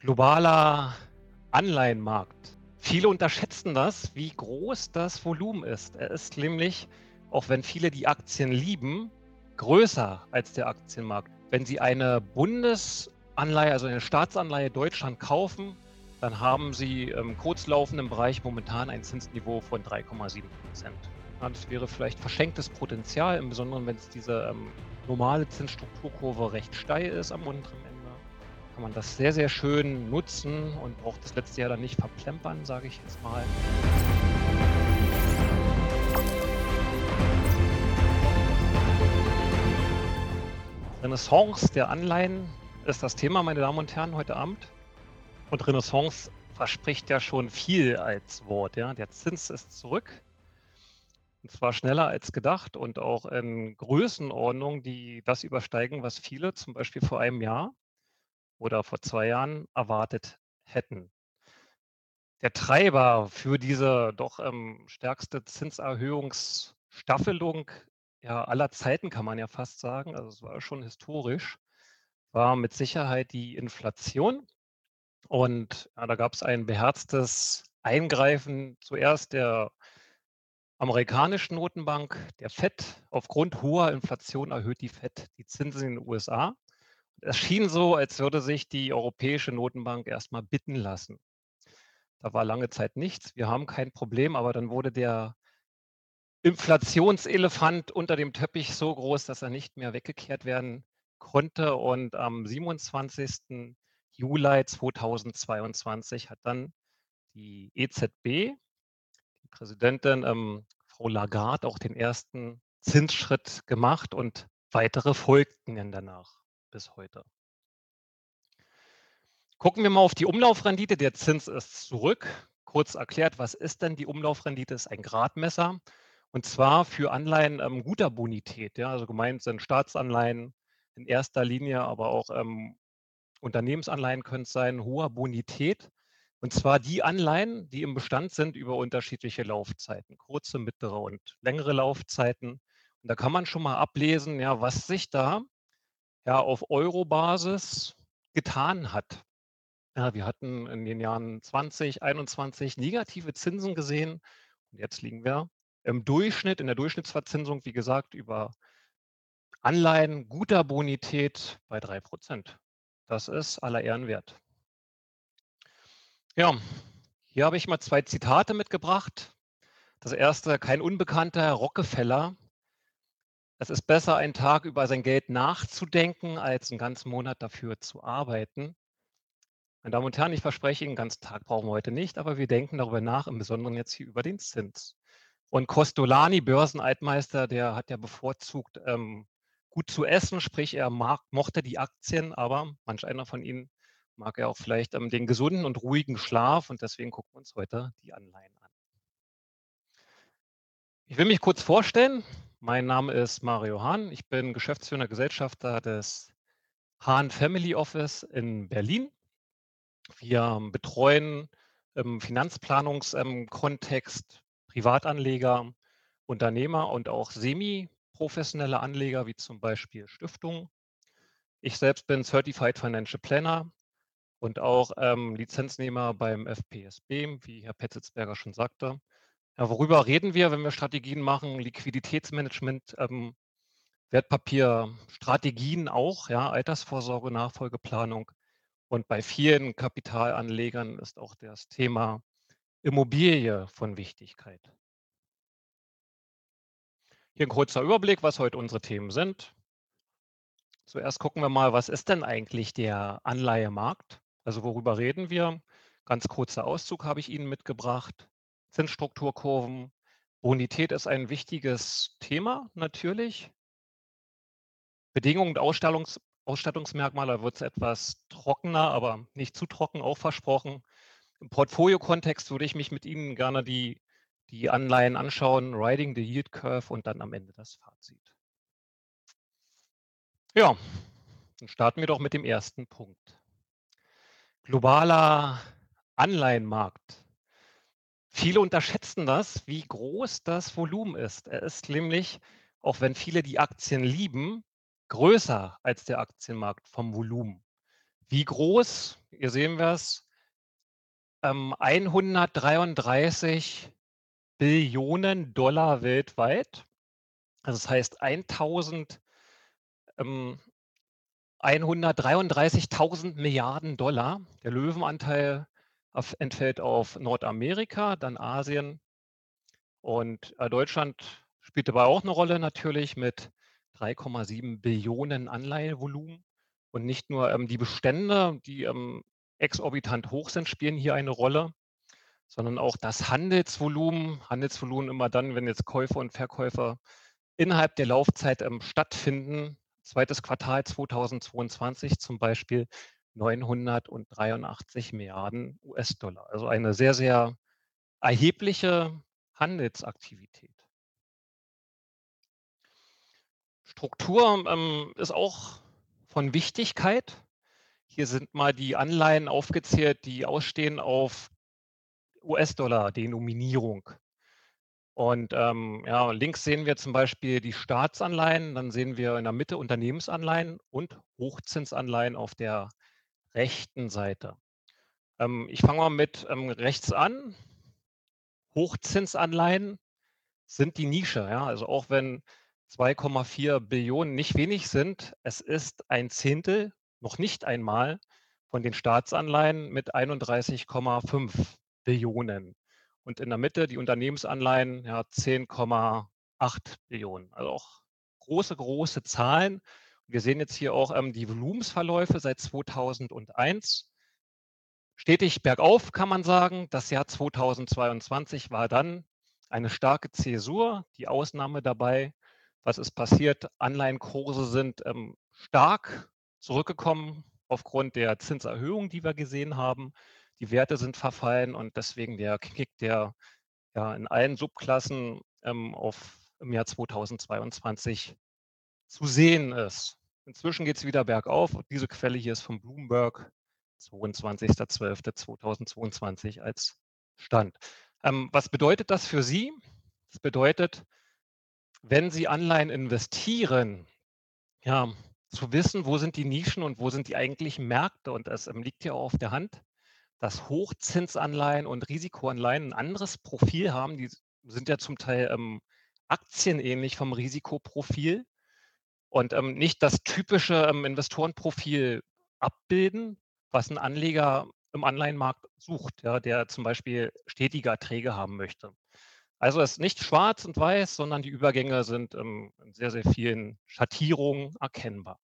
Globaler Anleihenmarkt. Viele unterschätzen das, wie groß das Volumen ist. Er ist nämlich, auch wenn viele die Aktien lieben, größer als der Aktienmarkt. Wenn Sie eine Bundesanleihe, also eine Staatsanleihe Deutschland kaufen, dann haben Sie im kurzlaufenden Bereich momentan ein Zinsniveau von 3,7 Prozent. Das wäre vielleicht verschenktes Potenzial, im Besonderen wenn es diese ähm, normale Zinsstrukturkurve recht steil ist am unteren Ende kann man das sehr, sehr schön nutzen und braucht das letzte Jahr dann nicht verplempern, sage ich jetzt mal. Renaissance der Anleihen ist das Thema, meine Damen und Herren, heute Abend. Und Renaissance verspricht ja schon viel als Wort. Ja? Der Zins ist zurück. Und zwar schneller als gedacht und auch in Größenordnungen, die das übersteigen, was viele zum Beispiel vor einem Jahr oder vor zwei Jahren erwartet hätten. Der Treiber für diese doch ähm, stärkste Zinserhöhungsstaffelung ja, aller Zeiten, kann man ja fast sagen, also es war schon historisch, war mit Sicherheit die Inflation. Und ja, da gab es ein beherztes Eingreifen zuerst der amerikanischen Notenbank, der FED. Aufgrund hoher Inflation erhöht die FED die Zinsen in den USA. Es schien so, als würde sich die Europäische Notenbank erstmal bitten lassen. Da war lange Zeit nichts. Wir haben kein Problem, aber dann wurde der Inflationselefant unter dem Teppich so groß, dass er nicht mehr weggekehrt werden konnte. Und am 27. Juli 2022 hat dann die EZB, die Präsidentin ähm, Frau Lagarde, auch den ersten Zinsschritt gemacht und weitere folgten dann danach bis heute. Gucken wir mal auf die Umlaufrendite. Der Zins ist zurück. Kurz erklärt, was ist denn die Umlaufrendite? Ist ein Gradmesser und zwar für Anleihen ähm, guter Bonität. Ja, also gemeint sind Staatsanleihen in erster Linie, aber auch ähm, Unternehmensanleihen können es sein, hoher Bonität. Und zwar die Anleihen, die im Bestand sind über unterschiedliche Laufzeiten, kurze, mittlere und längere Laufzeiten. Und da kann man schon mal ablesen, ja, was sich da ja, auf Euro-Basis getan hat. Ja, wir hatten in den Jahren 2021 negative Zinsen gesehen und jetzt liegen wir im Durchschnitt, in der Durchschnittsverzinsung, wie gesagt, über Anleihen guter Bonität bei 3% Das ist aller Ehren wert. Ja, hier habe ich mal zwei Zitate mitgebracht. Das erste, kein unbekannter Rockefeller es ist besser, einen Tag über sein Geld nachzudenken, als einen ganzen Monat dafür zu arbeiten. Meine Damen und Herren, ich verspreche Ihnen, einen ganzen Tag brauchen wir heute nicht, aber wir denken darüber nach, im Besonderen jetzt hier über den Zins. Und Costolani, Börsenaltmeister, der hat ja bevorzugt, ähm, gut zu essen, sprich er mag, mochte die Aktien, aber manch einer von Ihnen mag ja auch vielleicht ähm, den gesunden und ruhigen Schlaf und deswegen gucken wir uns heute die Anleihen an. Ich will mich kurz vorstellen. Mein Name ist Mario Hahn. Ich bin Geschäftsführer Gesellschafter des Hahn Family Office in Berlin. Wir betreuen im Finanzplanungskontext Privatanleger, Unternehmer und auch semi-professionelle Anleger, wie zum Beispiel Stiftungen. Ich selbst bin Certified Financial Planner und auch ähm, Lizenznehmer beim FPSB, wie Herr Petzitzberger schon sagte. Ja, worüber reden wir, wenn wir Strategien machen? Liquiditätsmanagement, ähm, Wertpapierstrategien auch, ja, Altersvorsorge, Nachfolgeplanung. Und bei vielen Kapitalanlegern ist auch das Thema Immobilie von Wichtigkeit. Hier ein kurzer Überblick, was heute unsere Themen sind. Zuerst gucken wir mal, was ist denn eigentlich der Anleihemarkt? Also worüber reden wir? Ganz kurzer Auszug habe ich Ihnen mitgebracht. Zinsstrukturkurven. Bonität ist ein wichtiges Thema natürlich. Bedingungen und Ausstattungs Ausstattungsmerkmale wird es etwas trockener, aber nicht zu trocken, auch versprochen. Im Portfolio-Kontext würde ich mich mit Ihnen gerne die, die Anleihen anschauen, Riding the Yield Curve und dann am Ende das Fazit. Ja, dann starten wir doch mit dem ersten Punkt. Globaler Anleihenmarkt. Viele unterschätzen das, wie groß das Volumen ist. Er ist nämlich, auch wenn viele die Aktien lieben, größer als der Aktienmarkt vom Volumen. Wie groß? hier sehen wir es, ähm, 133 Billionen Dollar weltweit. Also das heißt 1000 ähm, 133.000 Milliarden Dollar. Der Löwenanteil entfällt auf Nordamerika, dann Asien und äh, Deutschland spielt dabei auch eine Rolle natürlich mit 3,7 Billionen Anleihevolumen. Und nicht nur ähm, die Bestände, die ähm, exorbitant hoch sind, spielen hier eine Rolle, sondern auch das Handelsvolumen. Handelsvolumen immer dann, wenn jetzt Käufer und Verkäufer innerhalb der Laufzeit ähm, stattfinden. Zweites Quartal 2022 zum Beispiel 983 Milliarden US-Dollar. Also eine sehr, sehr erhebliche Handelsaktivität. Struktur ähm, ist auch von Wichtigkeit. Hier sind mal die Anleihen aufgezählt, die ausstehen auf US-Dollar-Denominierung. Und ähm, ja, links sehen wir zum Beispiel die Staatsanleihen, dann sehen wir in der Mitte Unternehmensanleihen und Hochzinsanleihen auf der rechten Seite. Ähm, ich fange mal mit ähm, rechts an. Hochzinsanleihen sind die Nische. Ja? Also auch wenn 2,4 Billionen nicht wenig sind, es ist ein Zehntel, noch nicht einmal, von den Staatsanleihen mit 31,5 Billionen. Und in der Mitte die Unternehmensanleihen ja 10,8 Billionen. Also auch große, große Zahlen. Wir sehen jetzt hier auch ähm, die Volumensverläufe seit 2001 stetig bergauf, kann man sagen. Das Jahr 2022 war dann eine starke Zäsur, die Ausnahme dabei. Was ist passiert? Anleihenkurse sind ähm, stark zurückgekommen aufgrund der Zinserhöhung, die wir gesehen haben. Die Werte sind verfallen und deswegen der Kick, der ja in allen Subklassen ähm, auf im Jahr 2022 zu sehen ist. Inzwischen geht es wieder bergauf. Diese Quelle hier ist von Bloomberg. 22.12.2022 als Stand. Ähm, was bedeutet das für Sie? Das bedeutet, wenn Sie Anleihen investieren, ja, zu wissen, wo sind die Nischen und wo sind die eigentlichen Märkte. Und es ähm, liegt ja auch auf der Hand, dass Hochzinsanleihen und Risikoanleihen ein anderes Profil haben. Die sind ja zum Teil ähm, aktienähnlich vom Risikoprofil und ähm, nicht das typische ähm, Investorenprofil abbilden, was ein Anleger im Anleihenmarkt sucht, ja, der zum Beispiel stetige Erträge haben möchte. Also es ist nicht schwarz und weiß, sondern die Übergänge sind ähm, in sehr, sehr vielen Schattierungen erkennbar.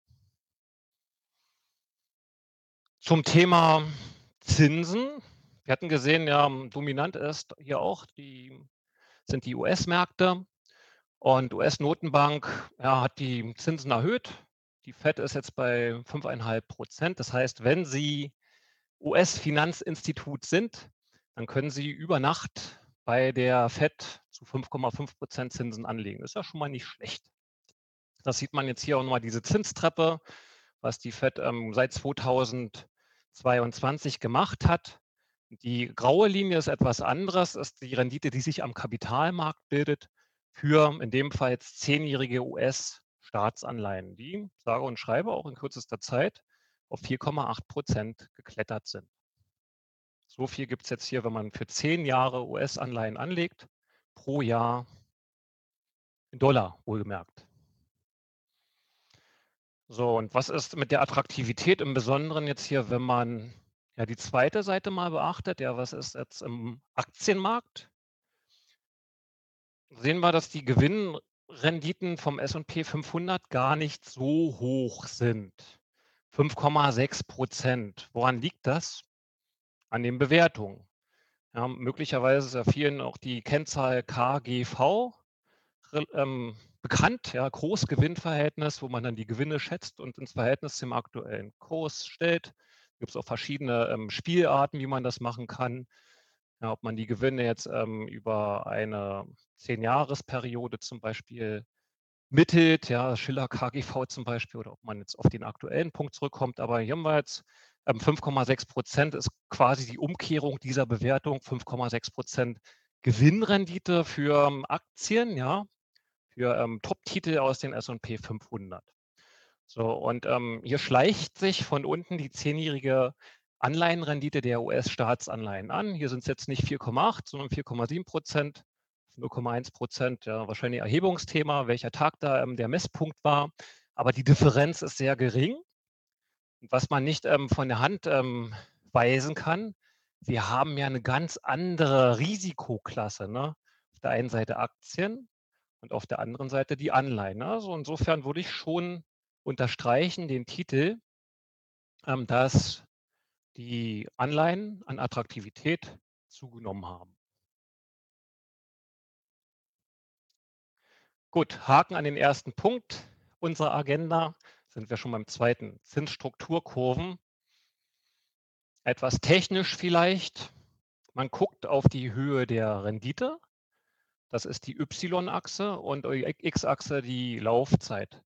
Zum Thema Zinsen. Wir hatten gesehen, ja, dominant ist hier auch die, sind die US-Märkte. Und US-Notenbank ja, hat die Zinsen erhöht die FED ist jetzt bei 5,5 Prozent. Das heißt, wenn Sie US-Finanzinstitut sind, dann können Sie über Nacht bei der FED zu 5,5 Prozent Zinsen anlegen. Das ist ja schon mal nicht schlecht. Das sieht man jetzt hier auch nochmal diese Zinstreppe, was die FED ähm, seit 2022 gemacht hat. Die graue Linie ist etwas anderes, ist die Rendite, die sich am Kapitalmarkt bildet für in dem Fall jetzt zehnjährige US Staatsanleihen, die sage und schreibe auch in kürzester Zeit auf 4,8 Prozent geklettert sind. So viel gibt es jetzt hier, wenn man für zehn Jahre US-Anleihen anlegt, pro Jahr in Dollar wohlgemerkt. So, und was ist mit der Attraktivität im Besonderen jetzt hier, wenn man ja die zweite Seite mal beachtet? Ja, was ist jetzt im Aktienmarkt? Sehen wir, dass die Gewinn Renditen vom S&P 500 gar nicht so hoch sind. 5,6 Prozent. Woran liegt das? An den Bewertungen. Ja, möglicherweise ist ja vielen auch die Kennzahl KGV ähm, bekannt, ja, Großgewinnverhältnis, wo man dann die Gewinne schätzt und ins Verhältnis zum aktuellen Kurs stellt. Gibt es auch verschiedene ähm, Spielarten, wie man das machen kann. Ja, ob man die Gewinne jetzt ähm, über eine Zehn-Jahres-Periode zum Beispiel mittelt, ja, Schiller KGV zum Beispiel, oder ob man jetzt auf den aktuellen Punkt zurückkommt. Aber hier haben wir jetzt ähm, 5,6 Prozent ist quasi die Umkehrung dieser Bewertung, 5,6 Prozent Gewinnrendite für ähm, Aktien, ja, für ähm, Top-Titel aus den S&P 500. So, und ähm, hier schleicht sich von unten die zehnjährige Anleihenrendite der US-Staatsanleihen an. Hier sind es jetzt nicht 4,8, sondern 4,7 Prozent, 0,1 Prozent. Ja, wahrscheinlich Erhebungsthema, welcher Tag da ähm, der Messpunkt war. Aber die Differenz ist sehr gering. Und was man nicht ähm, von der Hand ähm, weisen kann, wir haben ja eine ganz andere Risikoklasse. Ne? Auf der einen Seite Aktien und auf der anderen Seite die Anleihen. Ne? Also insofern würde ich schon unterstreichen den Titel, ähm, dass die Anleihen an Attraktivität zugenommen haben. Gut, Haken an den ersten Punkt unserer Agenda. Sind wir schon beim zweiten. Zinsstrukturkurven. Etwas technisch vielleicht. Man guckt auf die Höhe der Rendite. Das ist die Y-Achse und die X-Achse die Laufzeit.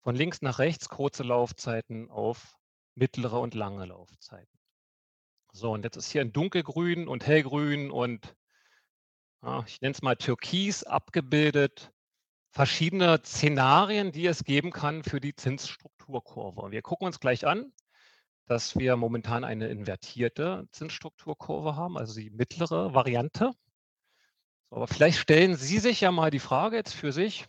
Von links nach rechts kurze Laufzeiten auf mittlere und lange Laufzeiten. So, und jetzt ist hier in dunkelgrün und hellgrün und ja, ich nenne es mal türkis abgebildet verschiedene Szenarien, die es geben kann für die Zinsstrukturkurve. Wir gucken uns gleich an, dass wir momentan eine invertierte Zinsstrukturkurve haben, also die mittlere Variante. Aber vielleicht stellen Sie sich ja mal die Frage jetzt für sich,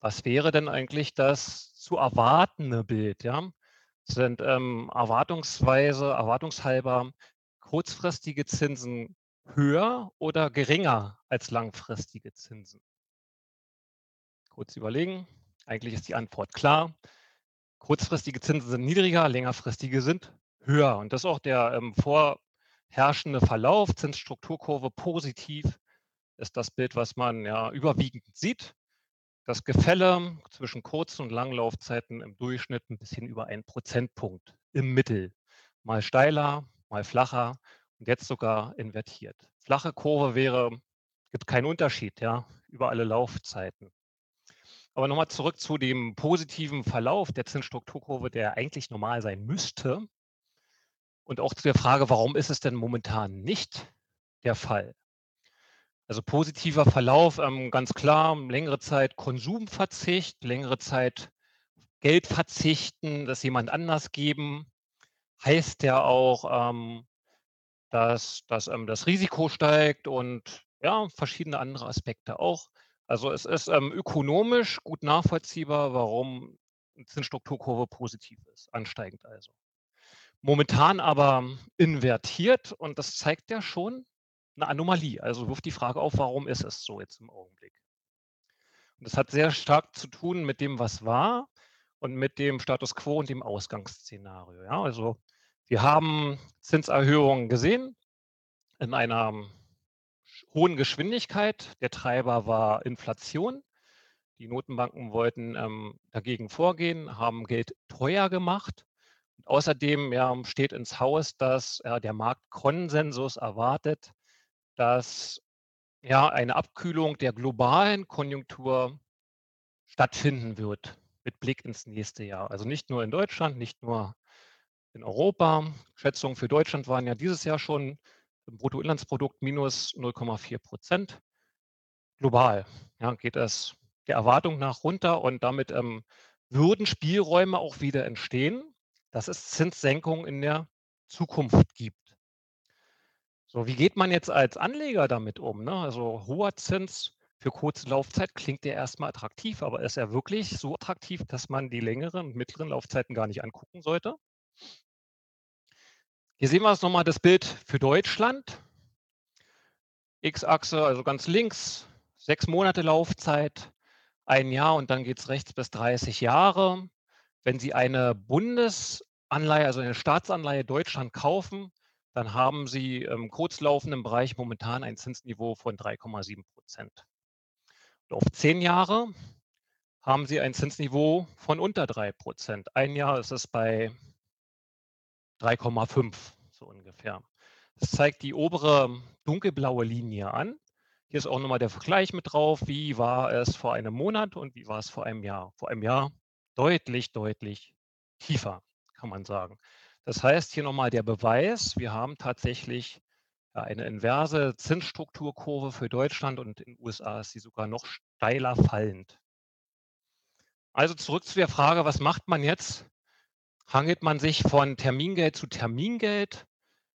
was wäre denn eigentlich das zu erwartende Bild? Ja? Sind ähm, erwartungsweise, erwartungshalber kurzfristige Zinsen höher oder geringer als langfristige Zinsen? Kurz überlegen. Eigentlich ist die Antwort klar. Kurzfristige Zinsen sind niedriger, längerfristige sind höher. Und das ist auch der ähm, vorherrschende Verlauf, Zinsstrukturkurve positiv, ist das Bild, was man ja überwiegend sieht. Das Gefälle zwischen kurzen und langen Laufzeiten im Durchschnitt ein bisschen über einen Prozentpunkt im Mittel. Mal steiler, mal flacher und jetzt sogar invertiert. Flache Kurve wäre, gibt keinen Unterschied, ja, über alle Laufzeiten. Aber nochmal zurück zu dem positiven Verlauf der Zinsstrukturkurve, der eigentlich normal sein müsste. Und auch zu der Frage, warum ist es denn momentan nicht der Fall? Also positiver Verlauf, ähm, ganz klar, längere Zeit Konsumverzicht, längere Zeit Geld verzichten, das jemand anders geben, heißt ja auch, ähm, dass, dass ähm, das Risiko steigt und ja, verschiedene andere Aspekte auch. Also es ist ähm, ökonomisch gut nachvollziehbar, warum eine Zinsstrukturkurve positiv ist, ansteigend also. Momentan aber invertiert und das zeigt ja schon eine Anomalie. Also wirft die Frage auf, warum ist es so jetzt im Augenblick? Und das hat sehr stark zu tun mit dem, was war und mit dem Status quo und dem Ausgangsszenario. Ja, also wir haben Zinserhöhungen gesehen in einer hohen Geschwindigkeit. Der Treiber war Inflation. Die Notenbanken wollten ähm, dagegen vorgehen, haben Geld teuer gemacht. Und außerdem ja, steht ins Haus, dass ja, der Marktkonsensus erwartet, dass ja, eine Abkühlung der globalen Konjunktur stattfinden wird mit Blick ins nächste Jahr. Also nicht nur in Deutschland, nicht nur in Europa. Schätzungen für Deutschland waren ja dieses Jahr schon Bruttoinlandsprodukt minus 0,4 Prozent. Global ja, geht es der Erwartung nach runter und damit ähm, würden Spielräume auch wieder entstehen, dass es Zinssenkungen in der Zukunft gibt. So, wie geht man jetzt als Anleger damit um? Ne? Also hoher Zins für kurze Laufzeit klingt ja erstmal attraktiv, aber ist er wirklich so attraktiv, dass man die längeren und mittleren Laufzeiten gar nicht angucken sollte? Hier sehen wir es nochmal das Bild für Deutschland. X-Achse, also ganz links, sechs Monate Laufzeit, ein Jahr und dann geht es rechts bis 30 Jahre. Wenn Sie eine Bundesanleihe, also eine Staatsanleihe Deutschland kaufen, dann haben Sie im kurzlaufenden Bereich momentan ein Zinsniveau von 3,7 Prozent. auf zehn Jahre haben Sie ein Zinsniveau von unter 3 Prozent. Ein Jahr ist es bei 3,5 so ungefähr. Das zeigt die obere dunkelblaue Linie an. Hier ist auch nochmal der Vergleich mit drauf. Wie war es vor einem Monat und wie war es vor einem Jahr? Vor einem Jahr deutlich, deutlich tiefer, kann man sagen. Das heißt hier nochmal der Beweis, wir haben tatsächlich eine inverse Zinsstrukturkurve für Deutschland und in den USA ist sie sogar noch steiler fallend. Also zurück zu der Frage, was macht man jetzt, Hangelt man sich von Termingeld zu Termingeld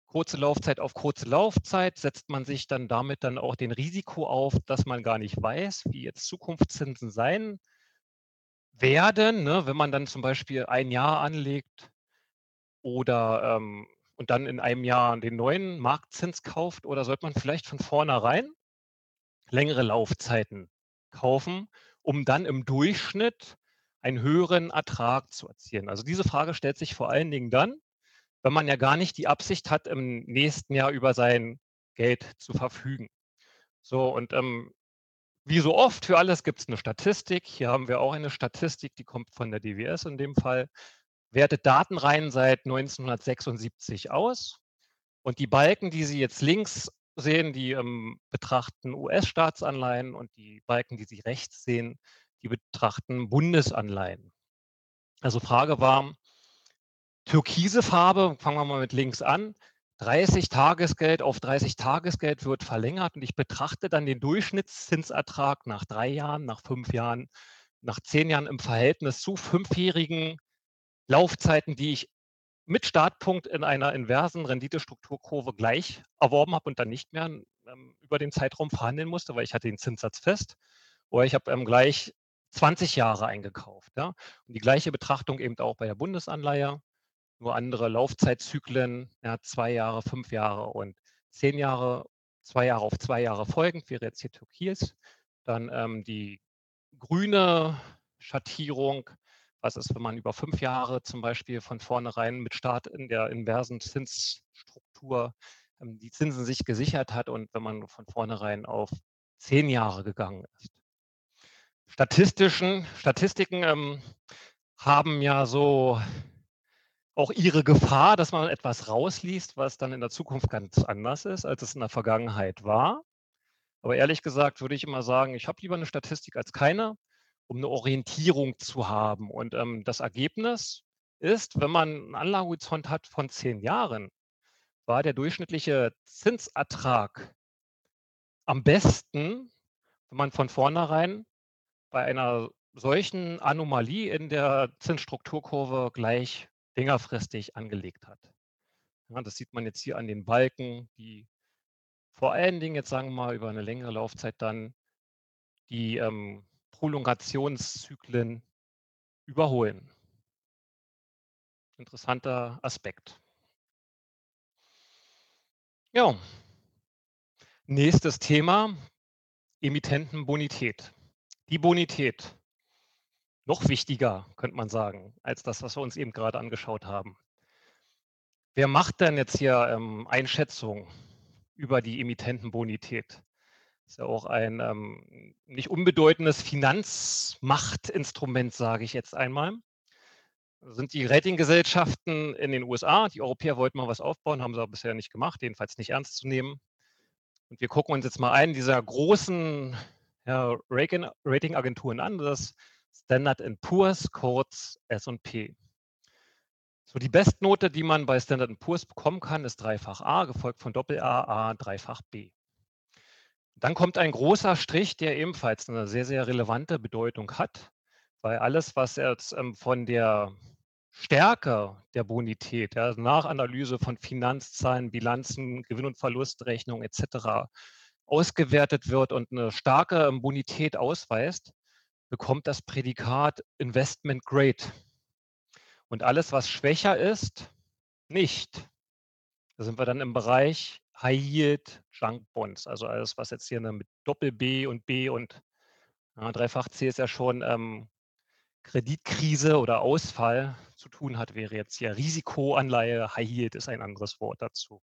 kurze Laufzeit auf kurze Laufzeit setzt man sich dann damit dann auch den Risiko auf, dass man gar nicht weiß, wie jetzt Zukunftszinsen sein werden, ne? Wenn man dann zum Beispiel ein Jahr anlegt oder, ähm und dann in einem Jahr den neuen Marktzins kauft oder sollte man vielleicht von vornherein längere Laufzeiten kaufen, um dann im Durchschnitt einen höheren Ertrag zu erzielen? Also, diese Frage stellt sich vor allen Dingen dann, wenn man ja gar nicht die Absicht hat, im nächsten Jahr über sein Geld zu verfügen. So und, ähm, wie so oft für alles gibt's 'ne Statistik. Hier haben wir auch eine Statistik, die kommt von der DWS in dem Fall, wertet Datenreihen seit 1976 aus. Und die Balken, die Sie jetzt links sehen, die, ähm, betrachten US-Staatsanleihen und die Balken, die Sie rechts sehen, die betrachten Bundesanleihen. Also, Frage war türkise Farbe, fangen wir mal mit links an, 30 Tagesgeld auf 30 Tagesgeld wird verlängert und ich betrachte dann den Durchschnittszinsertrag nach 3 Jahren, nach 5 Jahren, nach 10 Jahren im Verhältnis zu fünfjährigen Laufzeiten, die ich mit Startpunkt in einer inversen Renditestrukturkurve gleich erworben habe und dann nicht mehr, ähm, über den Zeitraum verhandeln musste, weil ich hatte den Zinssatz fest. Oder ich habe, ähm, gleich 20 Jahre eingekauft, ja? Und die gleiche Betrachtung eben auch bei der Bundesanleihe, nur andere Laufzeitzyklen, ja, 2 Jahre, 5 Jahre und 10 Jahre. 2 Jahre auf 2 Jahre folgend wäre jetzt hier türkis. Dann, ähm, die grüne Schattierung. Was ist, wenn man über 5 Jahre zum Beispiel von vornherein mit Start in der inversen Zinsstruktur, ähm, die Zinsen sich gesichert hat und wenn man von vornherein auf 10 Jahre gegangen ist. Statistischen Statistiken, ähm, haben ja so auch ihre Gefahr, dass man etwas rausliest, was dann in der Zukunft ganz anders ist, als es in der Vergangenheit war. Aber ehrlich gesagt würde ich immer sagen, ich habe lieber 'ne Statistik als keine, um 'ne Orientierung zu haben. Und, ähm, das Ergebnis ist, wenn man 'n Anlagehorizont hat von 10 Jahren, war der durchschnittliche Zinsertrag am besten, wenn man von vornherein bei einer solchen Anomalie in der Zinsstrukturkurve gleich längerfristig angelegt hat. Ja, das sieht man jetzt hier an den Balken, die vor allen Dingen jetzt, sagen wir mal, über 'ne längere Laufzeit dann die, ähm, Prolongationszyklen überholen. Interessanter Aspekt. Ja. Nächstes Thema, Emittentenbonität. Die Bonität. Noch wichtiger, könnte man sagen, als das, was wir uns eben grade angeschaut haben. Wer macht denn jetzt hier, ähm, Einschätzungen über die Emittentenbonität? Ist ja auch ein, ähm, nicht unbedeutendes Finanzmachtinstrument, sage ich jetzt einmal. Sind die Ratinggesellschaften in den USA. Die Europäer wollten mal was aufbauen, haben sie aber bisher nicht gemacht, jedenfalls nicht ernst zu nehmen. Und wir gucken uns jetzt mal einen dieser großen, ja, Rating Ratingagenturen an, das Standard & Poor's, kurz S&P. So die Bestnote, die man bei Standard & Poor's bekommen kann, ist dreifach A, gefolgt von Doppel-A, A, dreifach B. Dann kommt ein großer Strich, der ebenfalls 'ne sehr, sehr relevante Bedeutung hat, weil alles, was jetzt, ähm, von der Stärke der Bonität, ja, nach Analyse von Finanzzahlen, Bilanzen, Gewinn und Verlustrechnung et cetera ausgewertet wird und 'ne starke, ähm, Bonität ausweist, bekommt das Prädikat Investment Grade. Und alles, was schwächer ist, nicht. Da sind wir dann im Bereich High Yield Junk Bonds, also alles, was jetzt hier, ne, mit Doppel-B und B und, ja, dreifach C ist ja schon, ähm, Kreditkrise oder Ausfall zu tun hat, wäre jetzt hier Risikoanleihe. High Yield ist ein anderes Wort dazu.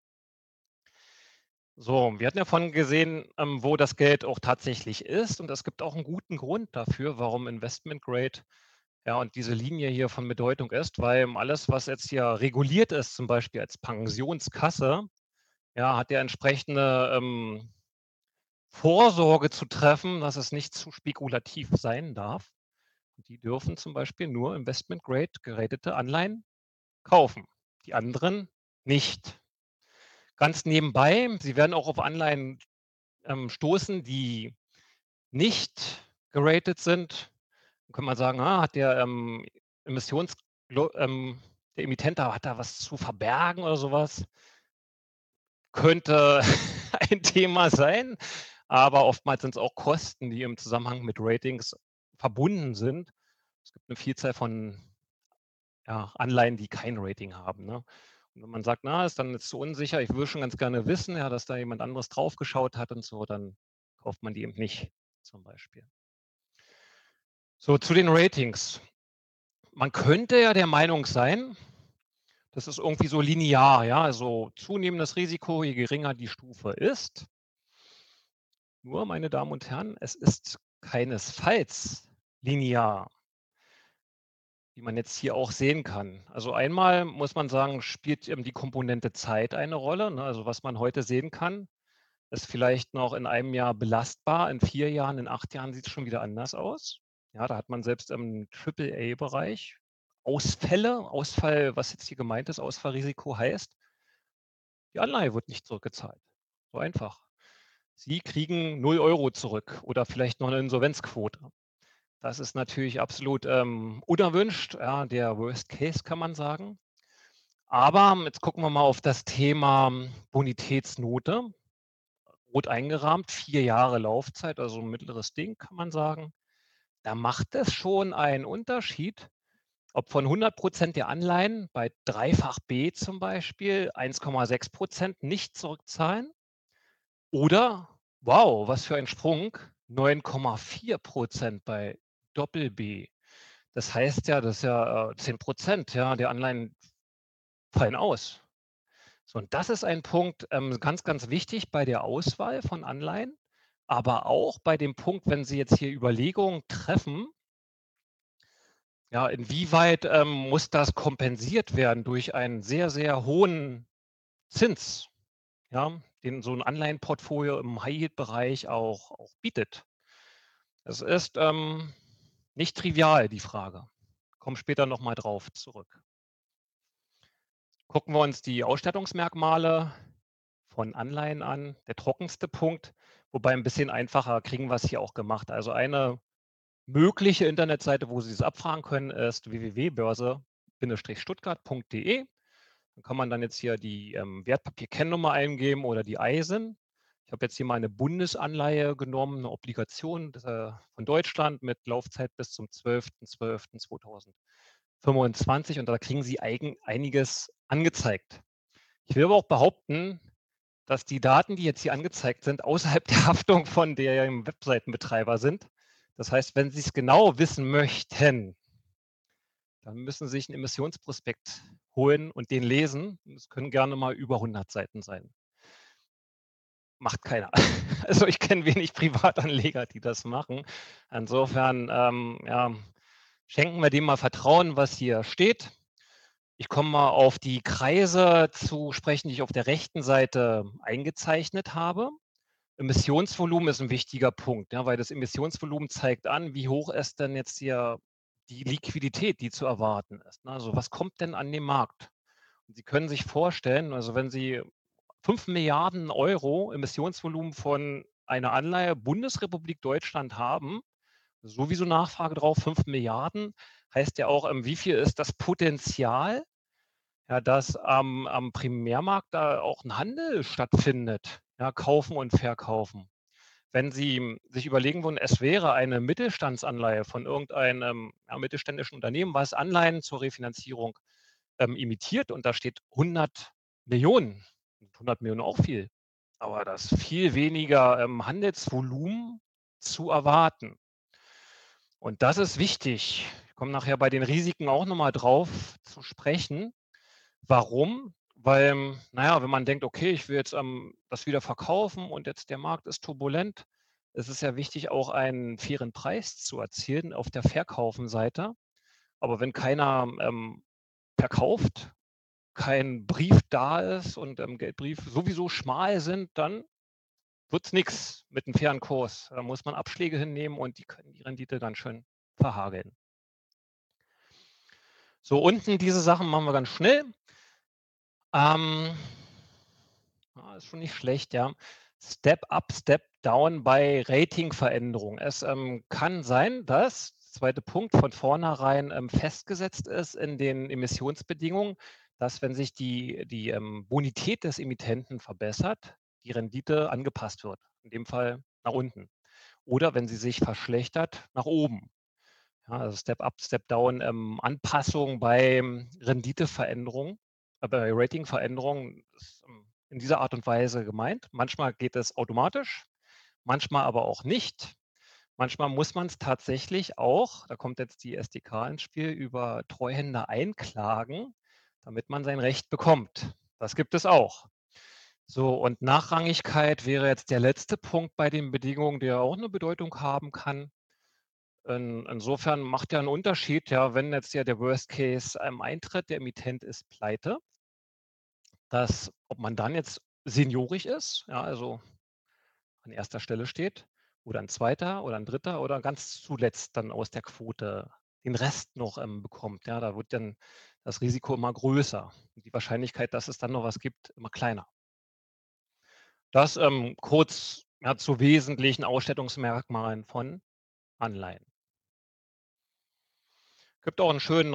So, wir hatten ja vorhin gesehen, ähm, wo das Geld auch tatsächlich ist und es gibt auch 'n guten Grund dafür, warum Investment Grade, ja, und diese Linie hier von Bedeutung ist, weil alles, was jetzt hier reguliert ist, zum Beispiel als Pensionskasse, ja, hat ja entsprechende, ähm, Vorsorge zu treffen, dass es nicht zu spekulativ sein darf. Die dürfen zum Beispiel nur Investment Grade geratete Anleihen kaufen, die anderen nicht. Ganz nebenbei, sie werden auch auf Anleihen, ähm, stoßen, die nicht geratet sind. Dann kann man sagen: „Ah, hat der, ähm, Emissions ähm, der Emittent hat da was zu verbergen oder so was?“ Könnte ein Thema sein, aber oftmals sind es auch Kosten, die im Zusammenhang mit Ratings verbunden sind. Es gibt eine Vielzahl von ja, Anleihen, die kein Rating haben. Ne? Und wenn man sagt, na, ist dann jetzt zu unsicher, ich würde schon ganz gerne wissen, ja, dass da jemand anderes draufgeschaut hat und so, dann kauft man die eben nicht, zum Beispiel. So, zu den Ratings. Man könnte ja der Meinung sein, das ist irgendwie so linear, ja, also zunehmendes Risiko, je geringer die Stufe ist. Nur, meine Damen und Herren, es ist keinesfalls linear wie man jetzt hier auch sehen kann. Also einmal muss man sagen, spielt die Komponente Zeit eine Rolle. Ne? Also was man heute sehen kann, ist vielleicht noch in einem Jahr belastbar, in vier Jahren, in acht Jahren sieht es schon wieder anders aus. Ja, da hat man selbst im AAA-Bereich Ausfälle, Ausfall, was jetzt hier gemeint ist, Ausfallrisiko heißt, die Anleihe wird nicht zurückgezahlt. So einfach. Sie kriegen 0 Euro zurück oder vielleicht noch eine Insolvenzquote. Das ist natürlich absolut ähm, unerwünscht, ja, der Worst Case kann man sagen. Aber jetzt gucken wir mal auf das Thema Bonitätsnote. Rot eingerahmt, vier Jahre Laufzeit, also ein mittleres Ding, kann man sagen. Da macht es schon einen Unterschied, ob von 100 Prozent der Anleihen bei Dreifach B zum Beispiel 1,6 Prozent nicht zurückzahlen oder, wow, was für ein Sprung, 9,4 Prozent bei Doppel-B. Das heißt ja, dass ja äh, 10 Prozent ja, der Anleihen fallen aus. So, und das ist ein Punkt ähm, ganz, ganz wichtig bei der Auswahl von Anleihen, aber auch bei dem Punkt, wenn Sie jetzt hier Überlegungen treffen, ja, inwieweit ähm, muss das kompensiert werden durch einen sehr, sehr hohen Zins, ja, den so ein Anleihenportfolio im High-Yield-Bereich auch, auch bietet. Es ist ähm, nicht trivial, die Frage. Kommen später nochmal drauf zurück. Gucken wir uns die Ausstattungsmerkmale von Anleihen an. Der trockenste Punkt, wobei ein bisschen einfacher kriegen wir es hier auch gemacht. Also eine mögliche Internetseite, wo Sie es abfragen können, ist www.börse-stuttgart.de. Dann kann man dann jetzt hier die ähm, Wertpapierkennnummer eingeben oder die Eisen. Ich habe jetzt hier mal eine Bundesanleihe genommen, eine Obligation äh, von Deutschland mit Laufzeit bis zum 12.12.2025 und da kriegen Sie eigen, einiges angezeigt. Ich will aber auch behaupten, dass die Daten, die jetzt hier angezeigt sind, außerhalb der Haftung von dem Webseitenbetreiber sind. Das heißt, wenn Sie es genau wissen möchten, dann müssen Sie sich einen Emissionsprospekt holen und den lesen. Es können gerne mal über 100 Seiten sein macht keiner. Also ich kenne wenig Privatanleger, die das machen. Insofern ähm, ja, schenken wir dem mal Vertrauen, was hier steht. Ich komme mal auf die Kreise zu sprechen, die ich auf der rechten Seite eingezeichnet habe. Emissionsvolumen ist ein wichtiger Punkt, ja, weil das Emissionsvolumen zeigt an, wie hoch ist denn jetzt hier die Liquidität, die zu erwarten ist. Ne? Also was kommt denn an den Markt? Und Sie können sich vorstellen, also wenn Sie 5 Milliarden Euro Emissionsvolumen von einer Anleihe Bundesrepublik Deutschland haben, sowieso Nachfrage drauf, 5 Milliarden, heißt ja auch, ähm, wie viel ist das Potenzial, ja, dass am, am Primärmarkt da auch ein Handel stattfindet, ja, kaufen und verkaufen. Wenn Sie sich überlegen würden, es wäre eine Mittelstandsanleihe von irgendeinem ja, mittelständischen Unternehmen, was Anleihen zur Refinanzierung ähm, imitiert und da steht 100 Millionen, 100 Millionen auch viel, aber das viel weniger ähm, Handelsvolumen zu erwarten. Und das ist wichtig. Ich komme nachher bei den Risiken auch nochmal drauf zu sprechen. Warum? Weil, naja, wenn man denkt, okay, ich will jetzt ähm, das wieder verkaufen und jetzt der Markt ist turbulent, es ist ja wichtig, auch einen fairen Preis zu erzielen auf der Verkaufenseite. Aber wenn keiner ähm, verkauft, kein Brief da ist und ähm, Geldbrief sowieso schmal sind, dann wird es nichts mit einem fairen Kurs. Da muss man Abschläge hinnehmen und die können die Rendite ganz schön verhageln. So, unten diese Sachen machen wir ganz schnell. Ähm, ist schon nicht schlecht, ja. Step up, Step down bei Ratingveränderung. Es ähm, kann sein, dass, zweiter Punkt, von vornherein ähm, festgesetzt ist in den Emissionsbedingungen, dass wenn sich die die, ähm, Bonität des Emittenten verbessert, die Rendite angepasst wird, in dem Fall nach unten. Oder wenn sie sich verschlechtert, nach oben. Ja, also Step-up, Step-down, ähm, Anpassung bei Renditeveränderungen, bei Ratingveränderungen ähm, in dieser Art und Weise gemeint. Manchmal geht es automatisch, manchmal aber auch nicht. Manchmal muss man es tatsächlich auch, da kommt jetzt die SDK ins Spiel, über Treuhänder einklagen, damit man sein Recht bekommt. Das gibt es auch. So, und Nachrangigkeit wäre jetzt der letzte Punkt bei den Bedingungen, der auch eine Bedeutung haben kann. In insofern macht ja 'n Unterschied, ja, wenn jetzt ja der Worst Case, ähm, eintritt, der Emittent ist pleite dass ob man dann jetzt seniorisch ist, ja, also an erster Stelle steht oder an zweiter oder an dritter oder ganz zuletzt dann aus der Quote den Rest noch, ähm, bekommt. Ja, da wird dann das Risiko immer größer und die Wahrscheinlichkeit, dass es dann noch was gibt, immer kleiner. Das, ähm, kurz, ja, zu wesentlichen Ausstattungsmerkmalen von Anleihen. Gibt auch 'n schönen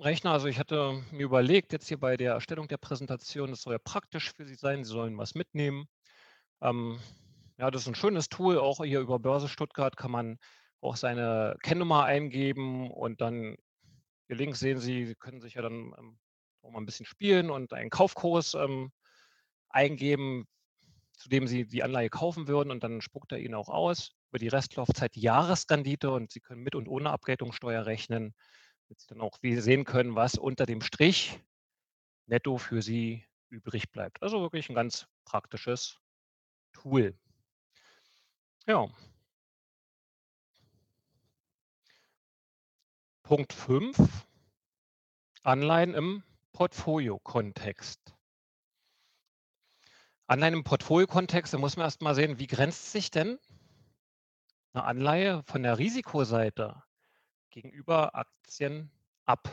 Renditerechner. Also, ich hatte mir überlegt, jetzt hier bei der Erstellung der Präsentation, das soll ja praktisch für Sie sein. Sie sollen was mitnehmen. Ähm, ja, das ist 'n schönes Tool. Auch hier über Börse Stuttgart kann man auch seine Kennnummer eingeben und dann hier links sehen Sie, Sie können sich ja dann, ähm, auch mal 'n bisschen spielen und einen Kaufkurs, ähm, eingeben, zu dem Sie die Anleihe kaufen würden und dann spuckt er Ihnen auch aus über die Restlaufzeit die Jahresrendite und Sie können mit und ohne Abgeltungssteuer rechnen, damit Sie dann auch sehen können, was unter dem Strich netto für Sie übrig bleibt. Also, wirklich 'n ganz praktisches Tool. Ja. Punkt 5 Anleihen im Portfoliokontext. Anleihen im Portfoliokontext, da muss man erst mal sehen, wie grenzt sich denn 'ne Anleihe von der Risikoseite gegenüber Aktien ab?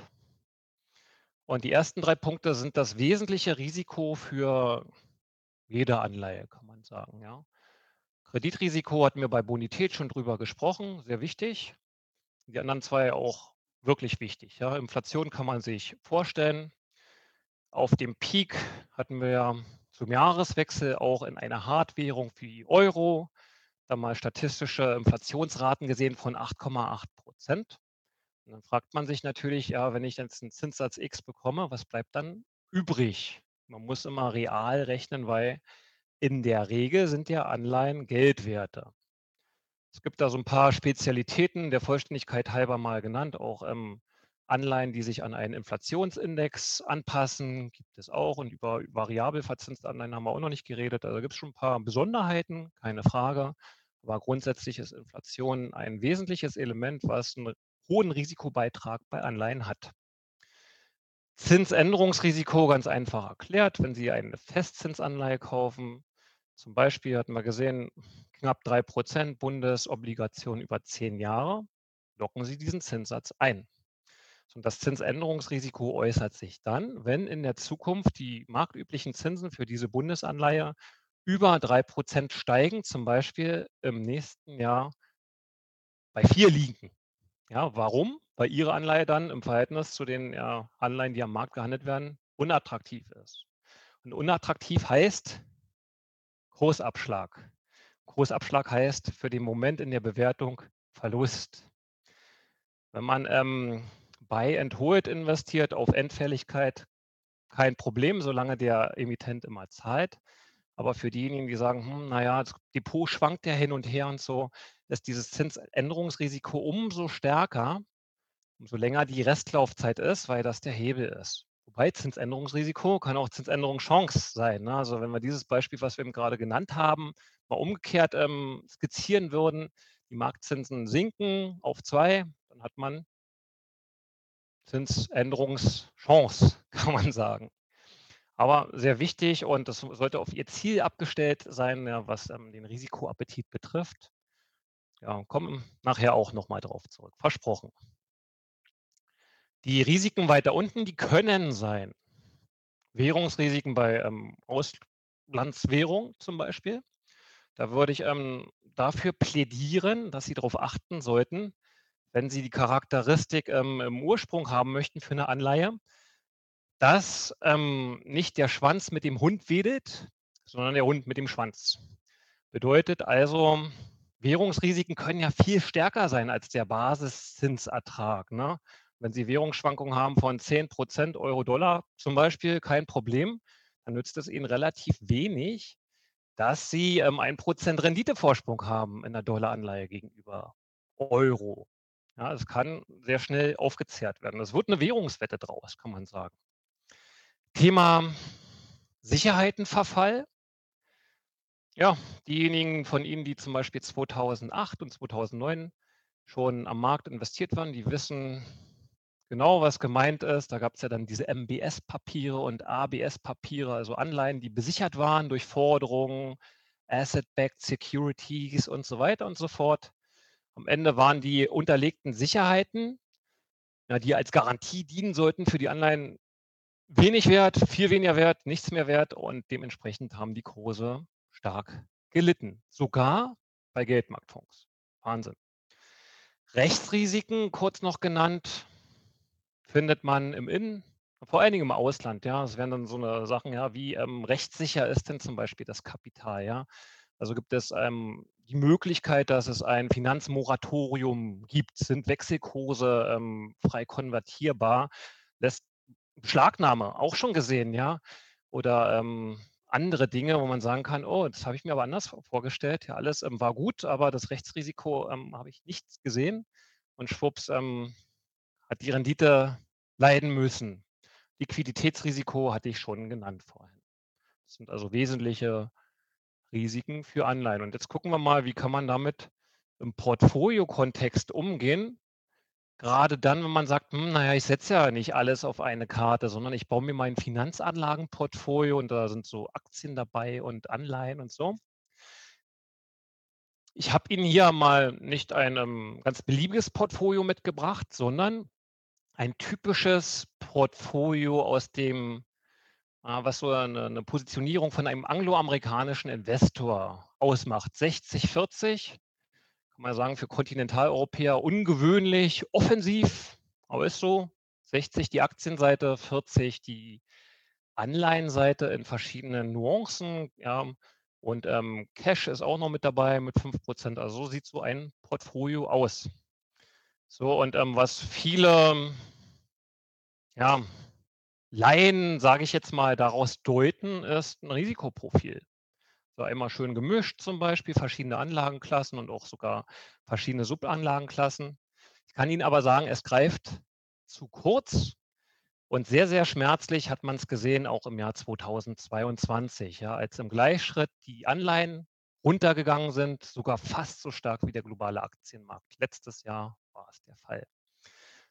Und die ersten 3 Punkte sind das wesentliche Risiko für jede Anleihe, kann man sagen, ja. Kreditrisiko hatten wir bei Bonität schon drüber gesprochen, sehr wichtig. Die anderen 2 auch wirklich wichtig, ja. Inflation kann man sich vorstellen. Auf dem Peak hatten wir zum Jahreswechsel auch in einer Hardwährung wie Euro da mal statistische Inflationsraten gesehen von 8,8 %. Und dann fragt man sich natürlich: „Ja, wenn ich jetzt 'n Zinssatz X bekomme, was bleibt dann übrig?“ Man muss immer real rechnen, weil in der Regel sind ja Anleihen Geldwerte. Es gibt da so 'n paar Spezialitäten, der Vollständigkeit halber mal genannt, auch, ähm, Anleihen, die sich an einen Inflationsindex anpassen, gibt es auch und über variabel verzinste Anleihen haben wir auch noch nicht geredet. Also, da gibt's schon 'n paar Besonderheiten, keine Frage. Aber grundsätzlich ist Inflation ein wesentliches Element, was 'n hohen Risikobeitrag bei Anleihen hat. Zinsänderungsrisiko ganz einfach erklärt, wenn Sie eine Festzinsanleihe kaufen, zum Beispiel hatten wir gesehen, knapp 3 % Bundesobligation über 10 Jahre, locken Sie diesen Zinssatz ein. Und das Zinsänderungsrisiko äußert sich dann, wenn in der Zukunft die marktüblichen Zinsen für diese Bundesanleihe über 3 % steigen, zum Beispiel im nächsten Jahr bei 4 liegen. Ja, warum? Weil Ihre Anleihe dann im Verhältnis zu den, ja, Anleihen, die am Markt gehandelt werden, unattraktiv ist. Und unattraktiv heißt Kursabschlag. Kursabschlag heißt für den Moment in der Bewertung Verlust. Wenn man, ähm, Buy and Hold investiert auf Endfälligkeit, kein Problem, solange der Emittent immer zahlt. Aber für diejenigen, die sagen: „Hm, na ja, das Depot schwankt ja hin und her und so“, ist dieses Zinsänderungsrisiko umso stärker, umso länger die Restlaufzeit ist, weil das der Hebel ist. Wobei Zinsänderungsrisiko kann auch Zinsänderungschance sein, ne? Also, wenn wir dieses Beispiel, was wir eben grade genannt haben, mal umgekehrt, ähm, skizzieren würden, die Marktzinsen sinken auf 2, dann hat man Zinsänderungschance, kann man sagen. Aber sehr wichtig und das sollte auf Ihr Ziel abgestellt sein, ja, was, ähm, den Risikoappetit betrifft. Ja, kommen nachher auch noch mal drauf zurück, versprochen. Die Risiken weiter unten, die können sein Währungsrisiken bei, ähm, Auslandswährung zum Beispiel. Da würde ich, ähm, dafür plädieren, dass Sie drauf achten sollten, wenn Sie die Charakteristik, ähm, im Ursprung haben möchten für 'ne Anleihe dass, ähm, nicht der Schwanz mit dem Hund wedelt, sondern der Hund mit dem Schwanz. Bedeutet also, Währungsrisiken können ja viel stärker sein als der Basiszinsertrag, ne? Wenn Sie Währungsschwankungen haben von 10% Euro-Dollar zum Beispiel, kein Problem. Dann nützt es Ihnen relativ wenig, dass Sie, ähm, 1% Renditevorsprung haben in der Dollaranleihe gegenüber Euro. Ja, es kann sehr schnell aufgezehrt werden. Es wird 'ne Währungswette draus, kann man sagen. Thema Sicherheitenverfall. Ja, diejenigen von Ihnen, die zum Beispiel 2008 und 2009 schon am Markt investiert waren, die wissen genau, was gemeint ist. Da gab's ja dann diese MBS-Papiere und ABS-Papiere, also Anleihen, die besichert waren durch Forderungen, Asset-Backed Securities und so weiter und so fort. Am Ende waren die unterlegten Sicherheiten, ja, die als Garantie dienen sollten für die Anleihen, wenig wert, viel weniger wert, nichts mehr wert und dementsprechend haben die Kurse stark gelitten, sogar bei Geldmarktfonds. Wahnsinn. Rechtsrisiken, kurz noch genannt, findet man im In vor allen Dingen im Ausland, ja. Es wären dann so 'ne Sachen, ja, wie, ähm, rechtssicher ist denn zum Beispiel das Kapital, ja? Also, gibt es, ähm, die Möglichkeit, dass es ein Finanzmoratorium gibt? Sind Wechselkurse, ähm, frei konvertierbar? Lässt Beschlagnahme auch schon gesehen, ja? Oder, ähm, andere Dinge, wo man sagen kann: „Oh, das habe ich mir aber anders vorgestellt. Ja, alles, ähm, war gut, aber das Rechtsrisiko, ähm, habe ich nicht gesehen.“ Und schwupps, ähm, hat die Rendite leiden müssen. Liquiditätsrisiko hatte ich schon genannt vorhin. Das sind also wesentliche Risiken für Anleihen. Und jetzt gucken wir mal, wie kann man damit im Portfoliokontext umgehen? Grade dann, wenn man sagt: „Hm, na ja, ich setze ja nicht alles auf eine Karte, sondern ich baue mir mein Finanzanlagenportfolio und da sind so Aktien dabei und Anleihen und so.“ Ich habe Ihnen hier mal nicht ein, ähm, ganz beliebiges Portfolio mitgebracht, sondern ein typisches Portfolio aus dem äh, was so 'ne 'ne Positionierung von einem angloamerikanischen Investor ausmacht. 60/40, kann man sagen, für Kontinentaleuropäer ungewöhnlich offensiv, aber ist so. 60 die Aktienseite, 40 die Anleihenseite in verschiedenen Nuancen, ja. Und, ähm, Cash ist auch noch mit dabei mit 5% Also, so sieht so ein Portfolio aus. So und, ähm, was viele ja, Laien, sage ich jetzt mal, daraus deuten, ist 'n Risikoprofil. So einmal schön gemischt zum Beispiel, verschiedene Anlagenklassen und auch sogar verschiedene Subanlagenklassen. Ich kann Ihnen aber sagen, es greift zu kurz und sehr, sehr schmerzlich hat man's gesehen, auch im Jahr 2022, ja, als im Gleichschritt die Anleihen runtergegangen sind, sogar fast so stark wie der globale Aktienmarkt. Letztes Jahr war es der Fall.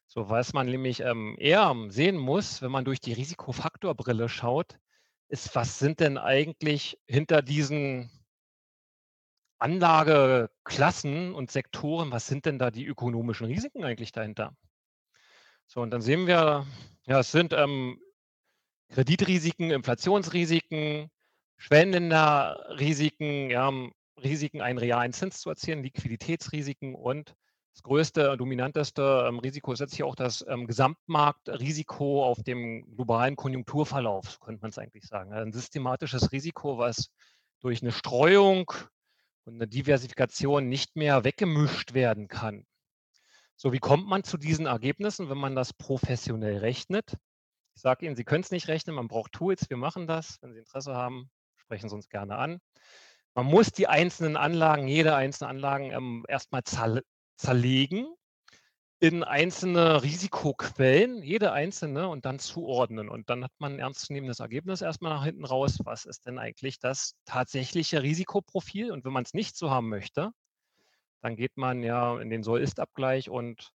So, was man nämlich, ähm, eher sehen muss, wenn man durch die Risikofaktorbrille schaut, ist, was sind denn eigentlich hinter diesen Anlageklassen und Sektoren was sind denn da die ökonomischen Risiken eigentlich dahinter? So, und dann sehen wir, ja, es sind, ähm, Kreditrisiken, Inflationsrisiken, Schwellenländerrisiken, ja, hm, Risiken, einen realen Zins zu erzielen, Liquiditätsrisiken und das größte, dominanteste, ähm, Risiko ist jetzt hier auch das, ähm, Gesamtmarktrisiko auf dem globalen Konjunkturverlauf, so könnte man's eigentlich sagen. Ein systematisches Risiko, was durch 'ne Streuung und 'ne Diversifikation nicht mehr weggemischt werden kann. So, wie kommt man zu diesen Ergebnissen, wenn man das professionell rechnet? Ich sage Ihnen, Sie können's nicht rechnen, man braucht Tools. Wir machen das. Wenn Sie Interesse haben, sprechen Sie uns gerne an. Man muss die einzelnen Anlagen jede einzelne Anlagen, ähm, erst mal zerl zerlegen in einzelne Risikoquellen, jede einzelne und dann zuordnen. Und dann hat man 'n ernstzunehmendes Ergebnis erst mal nach hinten raus. Was ist denn eigentlich das tatsächliche Risikoprofil? Und wenn man's nicht so haben möchte, dann geht man ja in den Soll-Ist-Abgleich und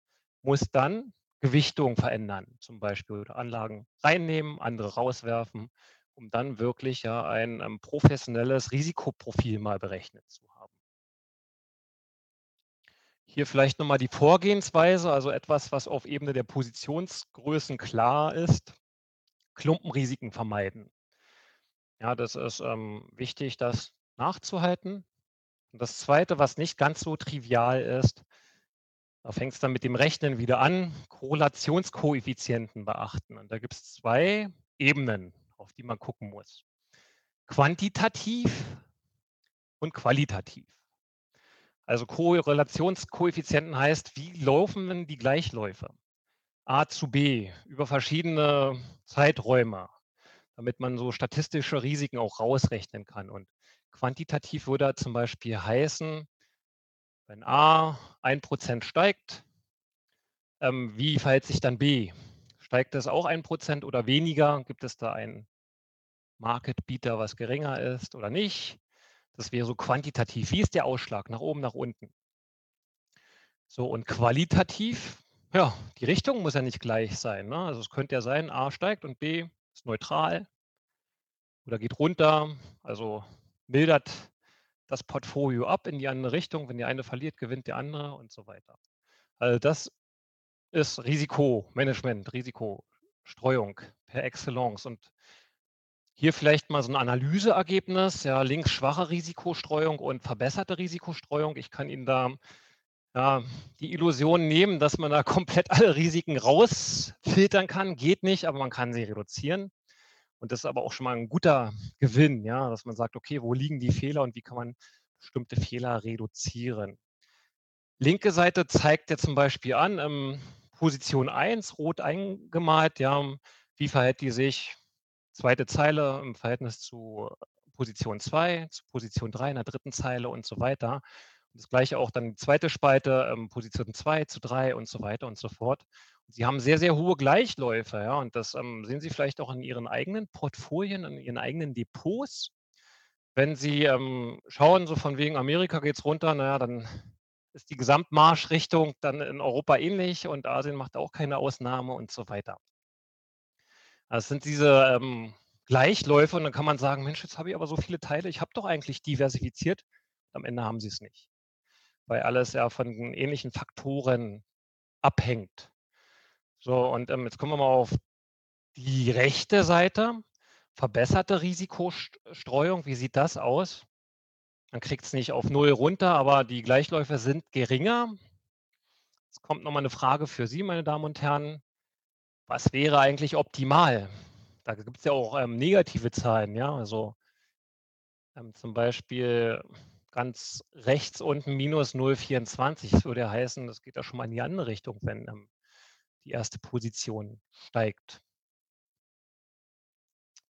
muss dann Gewichtung verändern, zum Beispiel Anlagen reinnehmen, andere rauswerfen, um dann wirklich, ja, ein, ähm, professionelles Risikoprofil mal berechnet zu haben. Hier vielleicht noch mal die Vorgehensweise, also etwas, was auf Ebene der Positionsgrößen klar ist. Klumpenrisiken vermeiden. Ja, das ist, ähm, wichtig, das nachzuhalten. Und das Zweite, was nicht ganz so trivial ist Da fängt es dann mit dem Rechnen wieder an, Korrelationskoeffizienten beachten. Und da gibt es zwei Ebenen, auf die man gucken muss. Quantitativ und qualitativ. Also Korrelationskoeffizienten heißt, wie laufen denn die Gleichläufe? A zu B über verschiedene Zeiträume, damit man so statistische Risiken auch rausrechnen kann. Und quantitativ würde zum Beispiel heißen, wenn A 1% steigt, ähm, wie verhält sich dann B? Steigt das auch 1% oder weniger? Gibt es da einen Market Beta, was geringer ist oder nicht? Das wäre so quantitativ. Wie ist der Ausschlag? Nach oben, nach unten? So, und qualitativ, ja, die Richtung muss ja nicht gleich sein. Ne? Also es könnte ja sein, A steigt und B ist neutral oder geht runter, also mildert das Portfolio ab in die andere Richtung. Wenn der eine verliert, gewinnt der andere und so weiter. Also das ist Risikomanagement, Risikostreuung per Excellence. Und hier vielleicht mal so ein Analyseergebnis, ja, links schwache Risikostreuung und verbesserte Risikostreuung. Ich kann Ihnen da ja, die Illusion nehmen, dass man da komplett alle Risiken rausfiltern kann. Geht nicht, aber man kann sie reduzieren. Und das ist aber auch schon mal ein guter Gewinn, ja, dass man sagt, okay, wo liegen die Fehler und wie kann man bestimmte Fehler reduzieren. Linke Seite zeigt ja zum Beispiel an, ähm, Position 1, rot eingemalt, ja, wie verhält die sich Zweite Zeile im Verhältnis zu Position 2, zu Position 3 in der dritten Zeile und so weiter. Und das gleiche auch dann die zweite Spalte, ähm, Position 2 zu 3 und so weiter und so fort. Und Sie haben sehr, sehr hohe Gleichläufe, ja, und das ähm, sehen Sie vielleicht auch in Ihren eigenen Portfolien, in Ihren eigenen Depots. Wenn Sie ähm, schauen, so von wegen Amerika geht es runter, naja, dann ist die Gesamtmarschrichtung dann in Europa ähnlich und Asien macht auch keine Ausnahme und so weiter. Das sind diese ähm, Gleichläufe und dann kann man sagen, Mensch, jetzt habe ich aber so viele Teile, ich habe doch eigentlich diversifiziert. Am Ende haben sie es nicht, weil alles ja von ähnlichen Faktoren abhängt. So, und ähm, jetzt kommen wir mal auf die rechte Seite. Verbesserte Risikostreuung, wie sieht das aus? Man kriegt es nicht auf Null runter, aber die Gleichläufe sind geringer. Jetzt kommt nochmal eine Frage für Sie, meine Damen und Herren. Was wäre eigentlich optimal? Da gibt es ja auch ähm, negative Zahlen, ja. Also ähm, zum Beispiel ganz rechts unten minus 0,24. Das würde ja heißen, das geht ja schon mal in die andere Richtung, wenn ähm, die erste Position steigt.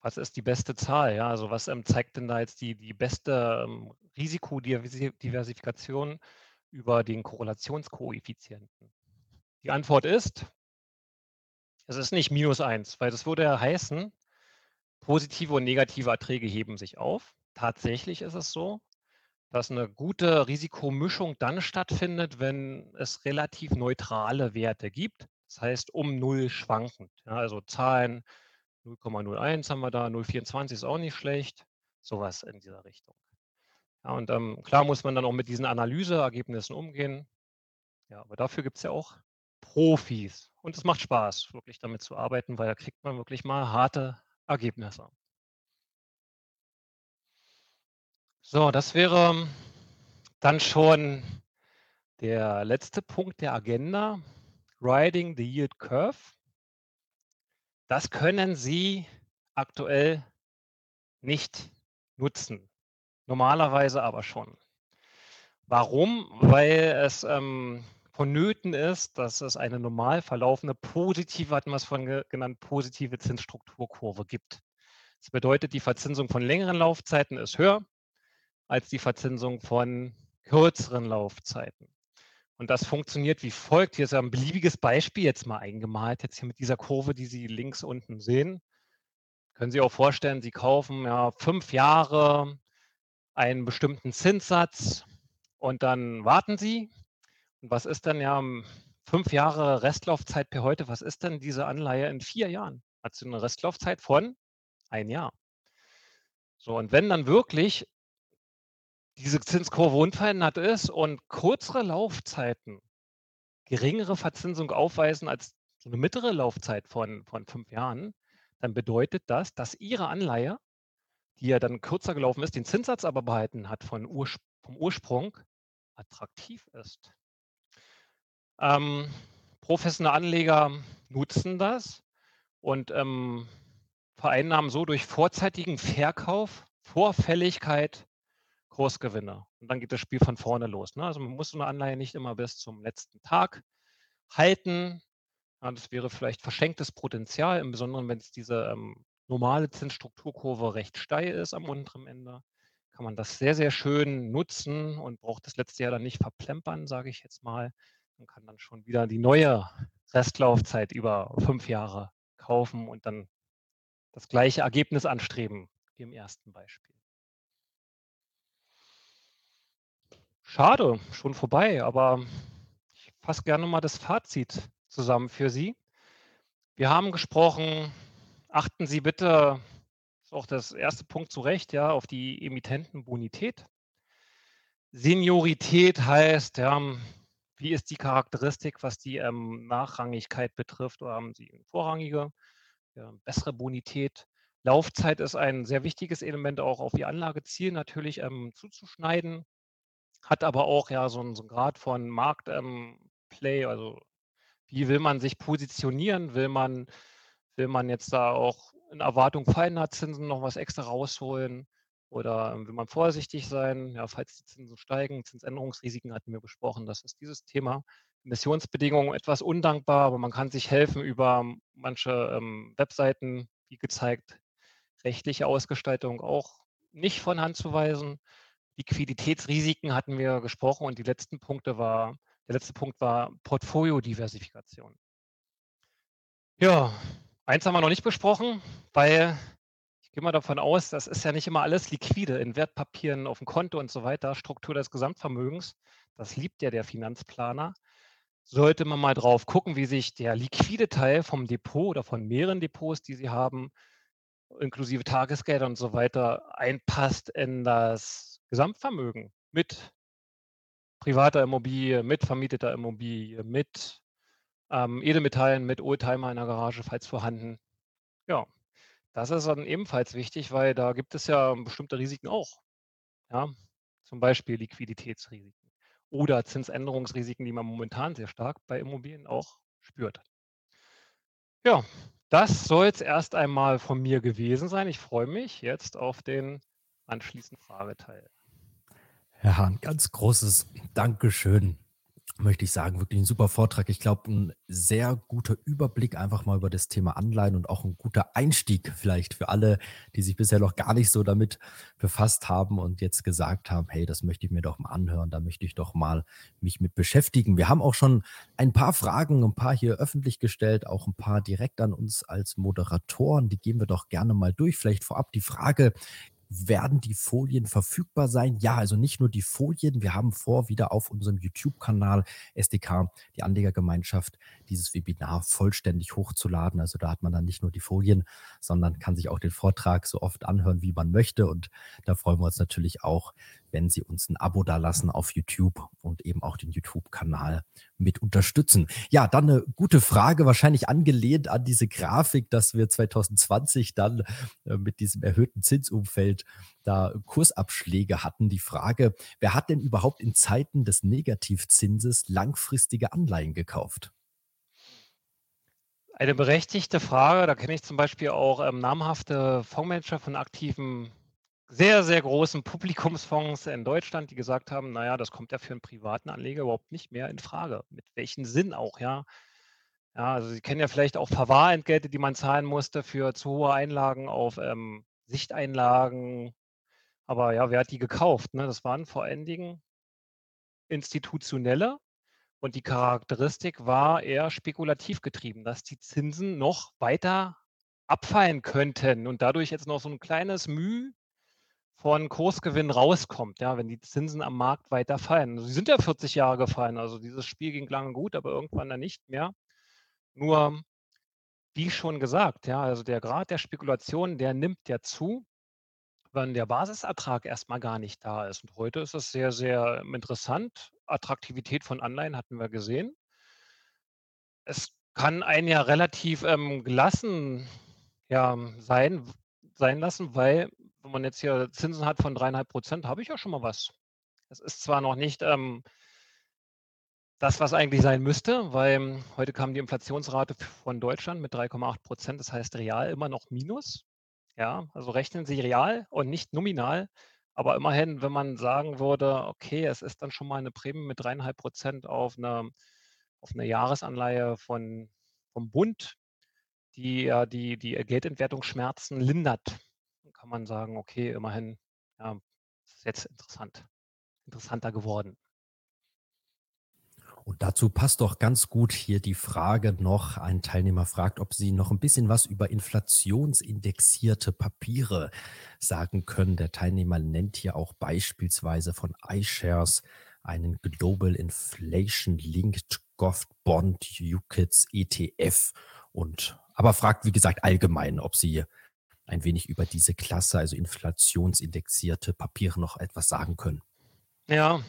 Was ist die beste Zahl? Ja, also was ähm, zeigt denn da jetzt die, die beste ähm, Risikodiversifikation über den Korrelationskoeffizienten? Die Antwort ist es ist nicht minus eins, weil das würde ja heißen, positive und negative Erträge heben sich auf. Tatsächlich ist es so, dass eine gute Risikomischung dann stattfindet, wenn es relativ neutrale Werte gibt. Das heißt, um null schwankend. Ja, also Zahlen 0,01 haben wir da, 0,24 ist auch nicht schlecht. Sowas in dieser Richtung. Ja, und ähm, klar muss man dann auch mit diesen Analyseergebnissen umgehen. Ja, aber dafür gibt es ja auch Profis. Und es macht Spaß, wirklich damit zu arbeiten, weil da kriegt man wirklich mal harte Ergebnisse. So, das wäre dann schon der letzte Punkt der Agenda, Riding the Yield Curve. Das können Sie aktuell nicht nutzen, normalerweise aber schon. Warum? Weil es ähm, vonnöten ist, dass es eine normal verlaufende positive, hatten wir es von genannt, positive Zinsstrukturkurve gibt. Das bedeutet, die Verzinsung von längeren Laufzeiten ist höher als die Verzinsung von kürzeren Laufzeiten. Und das funktioniert wie folgt. Hier ist ein beliebiges Beispiel jetzt mal eingemalt, jetzt hier mit dieser Kurve, die Sie links unten sehen. Können Sie auch vorstellen, Sie kaufen ja fünf Jahre einen bestimmten Zinssatz und dann warten Sie was ist denn ja fünf Jahre Restlaufzeit per heute? Was ist denn diese Anleihe in vier Jahren? Hat sie eine Restlaufzeit von ein Jahr. So, und wenn dann wirklich diese Zinskurve unverändert ist und kürzere Laufzeiten geringere Verzinsung aufweisen als eine mittlere Laufzeit von, von fünf Jahren, dann bedeutet das, dass Ihre Anleihe, die ja dann kürzer gelaufen ist, den Zinssatz aber behalten hat von Urspr vom Ursprung, attraktiv ist. Ähm, professionelle Anleger nutzen das und, ähm, vereinnahmen so durch vorzeitigen Verkauf, Vorfälligkeit Kursgewinne. Und dann geht das Spiel von vorne los, ne? Also, man muss so 'ne Anleihe nicht immer bis zum letzten Tag halten. Ja, das wäre vielleicht verschenktes Potenzial, im Besonderen, wenn's diese, ähm, normale Zinsstrukturkurve recht steil ist am unteren Ende, kann man das sehr, sehr schön nutzen und braucht das letzte Jahr dann nicht verplempern, sage ich jetzt mal, und kann dann schon wieder die neue Restlaufzeit über 5 Jahre kaufen und dann das gleiche Ergebnis anstreben wie im ersten Beispiel. Schade, schon vorbei, aber ich fasse gerne mal das Fazit zusammen für Sie. Wir haben gesprochen, achten Sie bitte, ist auch das 1. Punkt zu Recht, ja, auf die Emittentenbonität. Seniorität heißt, ja, wie ist die Charakteristik, was die, ähm, Nachrangigkeit betrifft oder haben Sie 'ne vorrangige, ja, bessere Bonität? Laufzeit ist ein sehr wichtiges Element, auch auf Ihr Anlageziel natürlich, ähm, zuzuschneiden, hat aber auch, ja, so 'n so 'n Grad von Markt ähm, also, wie will man sich positionieren? Will man will man jetzt da auch in Erwartung fallender Zinsen noch was extra rausholen oder will man vorsichtig sein, ja, falls die Zinsen steigen? Zinsänderungsrisiken hatten wir besprochen, das ist dieses Thema. Emissionsbedingungen etwas undankbar, aber man kann sich helfen über manche, ähm, Webseiten, wie gezeigt. Rechtliche Ausgestaltung auch nicht von Hand zu weisen. Liquiditätsrisiken hatten wir gesprochen und die letzten Punkte war der letzte Punkt war Portfoliodiversifikation. Ja, eins haben wir noch nicht besprochen, weil ich gehe mal davon aus, das ist ja nicht immer alles liquide in Wertpapieren, aufm Konto und so weiter. Struktur des Gesamtvermögens, das liebt ja der Finanzplaner. Sollte man mal drauf gucken, wie sich der liquide Teil vom Depot oder von mehreren Depots, die Sie haben, inklusive Tagesgelder und so weiter, einpasst in das Gesamtvermögen mit privater Immobilie, mit vermieteter Immobilie, mit, ähm, Edelmetallen, mit Oldtimer in der Garage, falls vorhanden. Ja, das ist dann ebenfalls wichtig, weil da gibt es ja bestimmte Risiken auch, ja, zum Beispiel Liquiditätsrisiken oder Zinsänderungsrisiken, die man momentan sehr stark bei Immobilien auch spürt. Ja, das soll's erst einmal von mir gewesen sein. Ich freue mich jetzt auf den anschließenden Frageteil. Herr Hahn, ganz großes Dankeschön, möchte ich sagen. Wirklich 'n super Vortrag. Ich glaube, 'n sehr guter Überblick einfach mal über das Thema Anleihen und auch 'n guter Einstieg vielleicht für alle, die sich bisher noch gar nicht so damit befasst haben und jetzt gesagt haben: „Hey, das möchte ich mir doch mal anhören, da möchte ich doch mal mich mit beschäftigen.“ Wir haben auch schon ein paar Fragen 'n paar hier öffentlich gestellt, auch 'n paar direkt an uns als Moderatoren. Die gehen wir doch gerne mal durch. Vielleicht vorab die Frage: Werden die Folien verfügbar sein? Ja, also nicht nur die Folien. Wir haben vor, wieder auf unserem YouTube-Kanal SDK, die Anlegergemeinschaft, dieses Webinar vollständig hochzuladen. Also, da hat man dann nicht nur die Folien, sondern kann sich auch den Vortrag so oft anhören, wie man möchte. Und da freuen wir uns natürlich auch, wenn Sie uns 'n Abo dalassen auf YouTube und eben auch den YouTube-Kanal mit unterstützen. Ja, dann 'ne gute Frage, wahrscheinlich angelehnt an diese Grafik, dass wir 2020 dann, äh, mit diesem erhöhten Zinsumfeld da Kursabschläge hatten. Die Frage: Wer hat denn überhaupt in Zeiten des Negativzinses langfristige Anleihen gekauft? Eine berechtigte Frage. Da kenne ich zum Beispiel auch, ähm, namhafte Fondsmanager von aktiven, sehr, sehr großen Publikumsfonds in Deutschland, die gesagt haben: „Na ja, das kommt ja für 'n privaten Anleger überhaupt nicht mehr infrage.“ Mit welchem Sinn auch, ja? Ja, also, Sie kennen ja vielleicht auch Verwahrentgelte, die man zahlen musste für zu hohe Einlagen auf, ähm, Sichteinlagen. Aber ja, wer hat die gekauft, ne? Das waren vor allen Dingen Institutionelle und die Charakteristik war eher spekulativ getrieben, dass die Zinsen noch weiter abfallen könnten und dadurch jetzt noch so 'n kleines Müh von Kursgewinn rauskommt, ja, wenn die Zinsen am Markt weiter fallen. Sie sind ja 40 Jahre gefallen, also, dieses Spiel ging lange gut, aber irgendwann dann nicht mehr. Nur, wie schon gesagt, ja, also, der Grad der Spekulation, der nimmt ja zu, wenn der Basisertrag erst mal gar nicht da ist. Und heute ist es sehr, sehr, ähm, interessant. Attraktivität von Anleihen hatten wir gesehen. Es kann einen ja relativ, ähm, gelassen, ja, sein sein lassen, weil wenn man jetzt hier Zinsen hat von 3,5 %, habe ich ja schon mal was. Es ist zwar noch nicht, ähm das, was eigentlich sein müsste, weil heute kam die Inflationsrate von Deutschland mit 3,8 Prozent, das heißt real immer noch Minus. Ja, also rechnen Sie real und nicht nominal. Aber immerhin, wenn man sagen würde, okay, es ist dann schon mal eine Prämie mit 3,5 Prozent auf eine, auf eine Jahresanleihe von, vom Bund, die ja die, die Geldentwertungsschmerzen lindert, kann man sagen, okay, immerhin, ja, ist jetzt interessant, interessanter geworden. Und dazu passt doch ganz gut hier die Frage noch. Ein Teilnehmer fragt, ob Sie noch ein bisschen was über inflationsindexierte Papiere sagen können. Der Teilnehmer nennt hier auch beispielsweise von iShares einen Global Inflation Linked Gov Bond UKITS ETF und aber fragt, wie gesagt, allgemein, ob Sie ein wenig über diese Klasse, also inflationsindexierte Papiere noch etwas sagen können. Ja,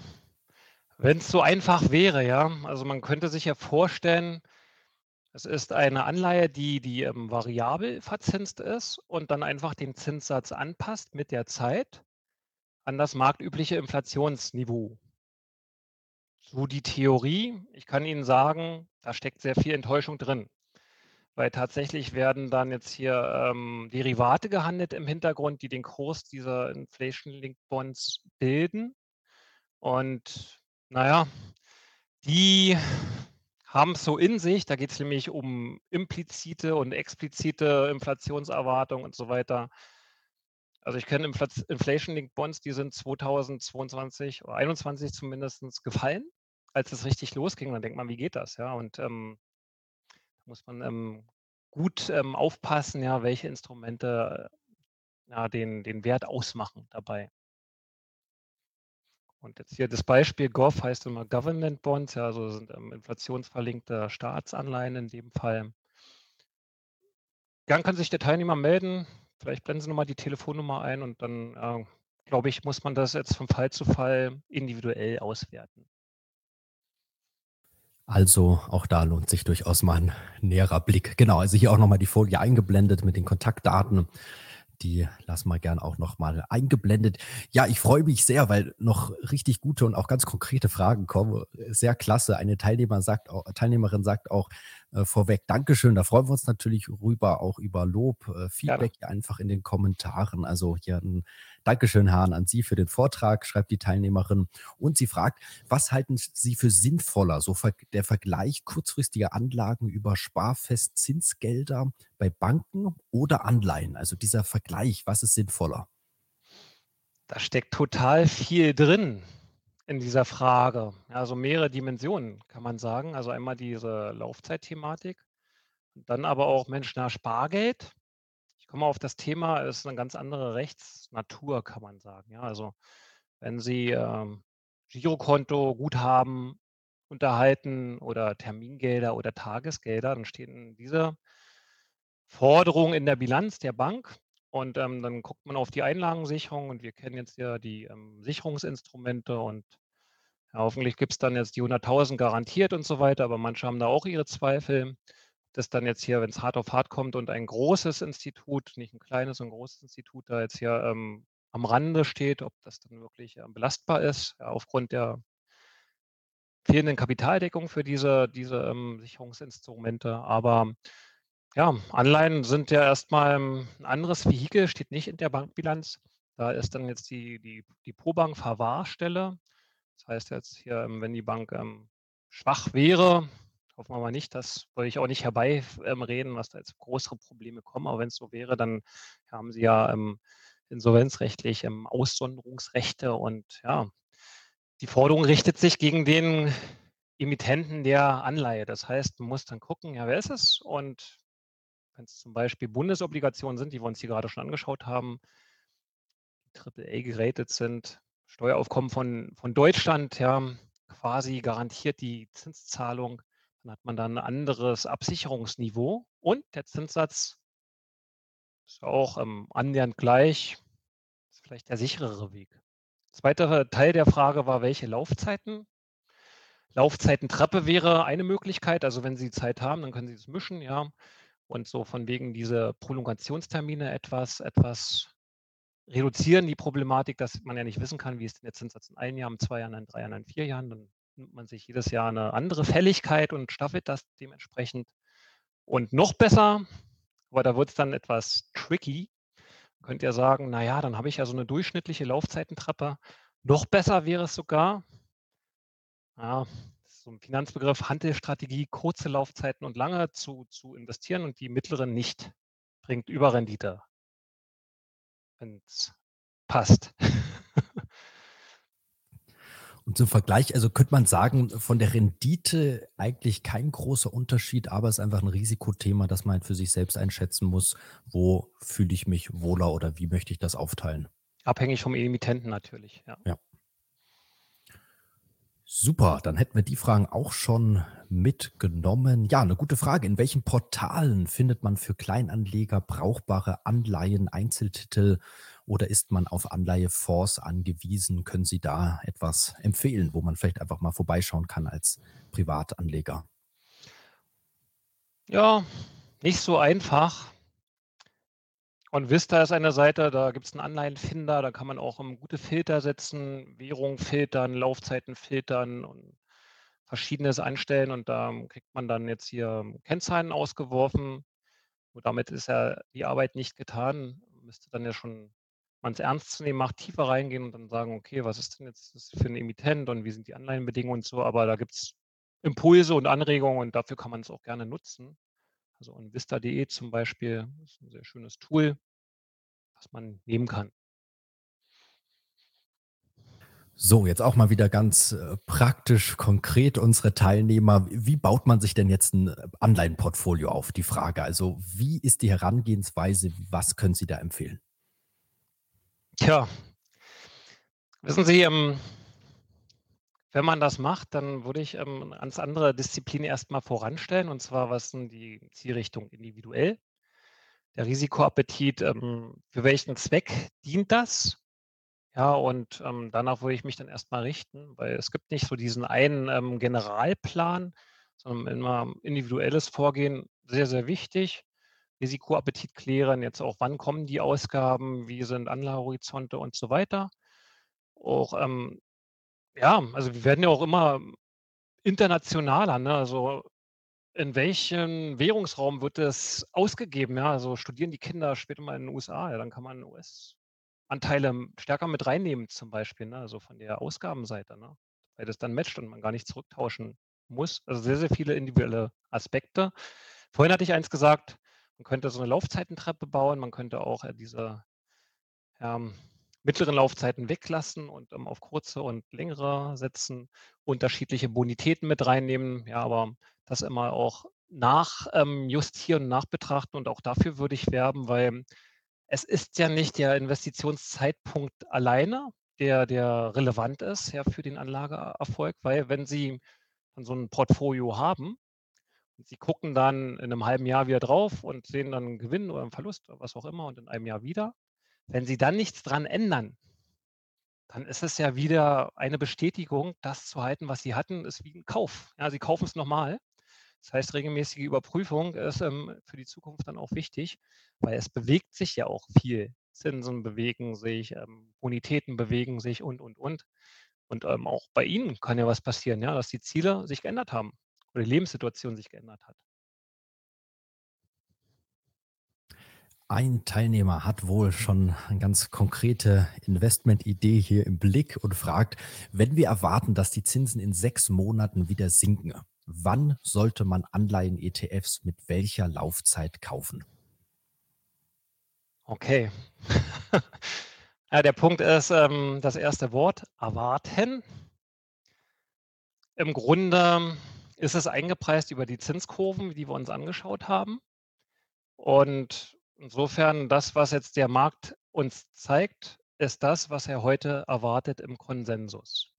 wenn es so einfach wäre, ja. Also, man könnte sich ja vorstellen, es ist eine Anleihe, die die, ähm, variabel verzinst ist und dann einfach den Zinssatz anpasst mit der Zeit an das marktübliche Inflationsniveau. So die Theorie. Ich kann Ihnen sagen, da steckt sehr viel Enttäuschung drin, weil tatsächlich werden dann jetzt hier, ähm, Derivate gehandelt im Hintergrund, die den Kurs dieser Inflation-Linked Bonds bilden. Und naja, die haben es so in sich. Da geht es nämlich um implizite und explizite Inflationserwartungen und so weiter. Also ich kenne Inflation-Linked Bonds, die sind 2022 oder 2021 zumindest gefallen, als es richtig losging. Dann denkt man, wie geht das? Ja, und ähm, muss man ähm, gut ähm, aufpassen, ja, welche Instrumente äh, ja, den, den Wert ausmachen dabei. Und jetzt hier das Beispiel GOV heißt immer Government Bonds, ja, also sind ähm, inflationsverlinkte Staatsanleihen in dem Fall. Gern kann sich der Teilnehmer melden. Vielleicht blenden Sie nochmal die Telefonnummer ein und dann, äh, glaube ich, muss man das jetzt von Fall zu Fall individuell auswerten. Also auch da lohnt sich durchaus mal ein näherer Blick. Genau, also hier auch nochmal die Folie eingeblendet mit den Kontaktdaten die lassen wir gern auch nochmal eingeblendet. Ja, ich freue mich sehr, weil noch richtig gute und auch ganz konkrete Fragen kommen. Sehr klasse. Eine Teilnehmer sagt auch, Teilnehmerin sagt auch äh, vorweg Dankeschön. Da freuen wir uns natürlich rüber, auch über Lob, äh, Feedback ja. einfach in den Kommentaren. Also hier ein Dankeschön, Hahn, an Sie für den Vortrag, schreibt die Teilnehmerin. Und sie fragt, was halten Sie für sinnvoller? So der Vergleich kurzfristiger Anlagen über Sparfestzinsgelder bei Banken oder Anleihen? Also dieser Vergleich, was ist sinnvoller? Da steckt total viel drin in dieser Frage. Also mehrere Dimensionen, kann man sagen. Also einmal diese Laufzeitthematik, dann aber auch Mensch nach Spargeld komme auf das Thema, ist eine ganz andere Rechtsnatur, kann man sagen. Ja, also wenn Sie ähm, Girokonto, Guthaben unterhalten oder Termingelder oder Tagesgelder, dann stehen diese Forderungen in der Bilanz der Bank und ähm, dann guckt man auf die Einlagensicherung und wir kennen jetzt ja die ähm, Sicherungsinstrumente und ja, hoffentlich gibt es dann jetzt die 100.000 garantiert und so weiter, aber manche haben da auch ihre Zweifel das dann jetzt hier, wenn es hart auf hart kommt und ein großes Institut, nicht ein kleines, sondern ein großes Institut da jetzt hier ähm, am Rande steht, ob das dann wirklich äh, belastbar ist, ja, aufgrund der fehlenden Kapitaldeckung für diese, diese ähm, Sicherungsinstrumente. Aber ja, Anleihen sind ja erstmal ein anderes Vehikel, steht nicht in der Bankbilanz. Da ist dann jetzt die, die, die Probank Verwahrstelle. Das heißt jetzt hier, ähm, wenn die Bank ähm, schwach wäre, Hoffen wir mal nicht, das wollte ich auch nicht herbeireden, ähm, was da jetzt größere Probleme kommen. Aber wenn es so wäre, dann haben Sie ja ähm, insolvenzrechtlich ähm, Aussonderungsrechte und ja, die Forderung richtet sich gegen den Emittenten der Anleihe. Das heißt, man muss dann gucken, ja, wer ist es? Und wenn es zum Beispiel Bundesobligationen sind, die wir uns hier gerade schon angeschaut haben, die AAA geratet sind, Steueraufkommen von, von Deutschland, ja, quasi garantiert die Zinszahlung dann hat man dann ein anderes Absicherungsniveau und der Zinssatz ist auch ähm, annähernd gleich. Ist vielleicht der sicherere Weg. Zweiter Teil der Frage war, welche Laufzeiten? Laufzeitentreppe wäre eine Möglichkeit. Also wenn Sie Zeit haben, dann können Sie es mischen, ja. Und so von wegen diese Prolongationstermine etwas, etwas reduzieren, die Problematik, dass man ja nicht wissen kann, wie ist denn der Zinssatz in einem Jahr, in zwei Jahren, in drei Jahren, in vier Jahren. Dann nimmt man sich jedes Jahr eine andere Fälligkeit und staffelt das dementsprechend. Und noch besser, aber da wird es dann etwas tricky, könnt ihr sagen, na ja, dann habe ich ja so eine durchschnittliche Laufzeitentreppe. Noch besser wäre es sogar ja, so ein Finanzbegriff, Handelstrategie, kurze Laufzeiten und lange zu zu investieren und die mittleren nicht. Bringt Überrendite. Wenn's passt. Und zum Vergleich, also könnte man sagen, von der Rendite eigentlich kein großer Unterschied, aber es ist einfach ein Risikothema, das man für sich selbst einschätzen muss. Wo fühle ich mich wohler oder wie möchte ich das aufteilen? Abhängig vom Emittenten natürlich, ja. Ja. Super, dann hätten wir die Fragen auch schon mitgenommen. Ja, eine gute Frage. In welchen Portalen findet man für Kleinanleger brauchbare Anleihen, Einzeltitel oder ist man auf Anleihefonds angewiesen? Können Sie da etwas empfehlen, wo man vielleicht einfach mal vorbeischauen kann als Privatanleger? Ja, nicht so einfach. Und Vista ist eine Seite, da gibt es einen Anleihenfinder, da kann man auch gute Filter setzen, Währung filtern, Laufzeiten filtern und Verschiedenes einstellen und da kriegt man dann jetzt hier Kennzahlen ausgeworfen. Und damit ist ja die Arbeit nicht getan. Müsste dann ja schon man es ernst zu nehmen macht, tiefer reingehen und dann sagen: „Okay, was ist denn jetzt für ein Emittent und wie sind die Anleihenbedingungen“ und so. Aber da gibt es Impulse und Anregungen und dafür kann man es auch gerne nutzen. Also, und Vista.de zum Beispiel ist ein sehr schönes Tool, was man nehmen kann. So, jetzt auch mal wieder ganz, äh, praktisch, konkret unsere Teilnehmer. Wie baut man sich denn jetzt ein Anleihenportfolio auf? Die Frage. Also, wie ist die Herangehensweise? Was können Sie da empfehlen? Tja, wissen Sie, ähm wenn man das macht, dann würde ich, ähm, ganz andere Disziplin erst mal voranstellen, und zwar, was sind die Zielrichtung individuell? Der Risikoappetit, ähm, für welchen Zweck dient das? Ja, und, ähm, danach würde ich mich dann erst mal richten, weil es gibt nicht so diesen einen, ähm, Generalplan, sondern immer individuelles Vorgehen sehr, sehr wichtig. Risikoappetit klären, jetzt auch, wann kommen die Ausgaben, wie sind Anlagehorizonte und so weiter. Auch, ähm ja, also wir werden ja auch immer internationaler, ne? Also, in welchem Währungsraum wird das ausgegeben, ja? Also, studieren die Kinder später mal in den USA, ja, dann kann man US-Anteile stärker mit reinnehmen zum Beispiel, ne, also von der Ausgabenseite, ne? Weil das dann matcht und man gar nicht zurücktauschen muss. Also, sehr, sehr viele individuelle Aspekte. Vorhin hatte ich eins gesagt, man könnte so eine Laufzeitentreppe bauen, man könnte auch, äh, diese, ähm mittleren Laufzeiten weglassen und, ähm, auf kurze und längere setzen, unterschiedliche Bonitäten mit reinnehmen. Ja, aber das immer auch nach ähm, nachbetrachten und auch dafür würde ich werben, weil es ist ja nicht der Investitionszeitpunkt alleine, der der relevant ist, ja, für den Anlageerfolg, weil wenn Sie dann so ein Portfolio haben Sie gucken dann in einem halben Jahr wieder drauf und sehen dann 'n Gewinn oder einen Verlust oder was auch immer und in einem Jahr wieder, wenn Sie dann nichts dran ändern, dann ist es ja wieder eine Bestätigung, das zu halten, was Sie hatten, ist wie 'n Kauf. Ja, Sie kaufen es nochmal. Das heißt, regelmäßige Überprüfung ist, ähm, für die Zukunft dann auch wichtig, weil es bewegt sich ja auch viel. Zinsen bewegen sich, ähm, Bonitäten bewegen sich und, und, und. Und, ähm, auch bei Ihnen kann ja was passieren, ja, dass die Ziele sich geändert haben oder die Lebenssituation sich geändert hat. Ein Teilnehmer hat wohl schon eine ganz konkrete Investmentidee hier im Blick und fragt, wenn wir erwarten, dass die Zinsen in sechs Monaten wieder sinken, wann sollte man Anleihen-ETFs mit welcher Laufzeit kaufen? Okay. Ja, der Punkt ist, ähm, das erste Wort, erwarten. Im Grunde ist es eingepreist über die Zinskurven, die wir uns angeschaut haben. Und insofern das, was jetzt der Markt uns zeigt, ist das, was er heute erwartet im Konsensus.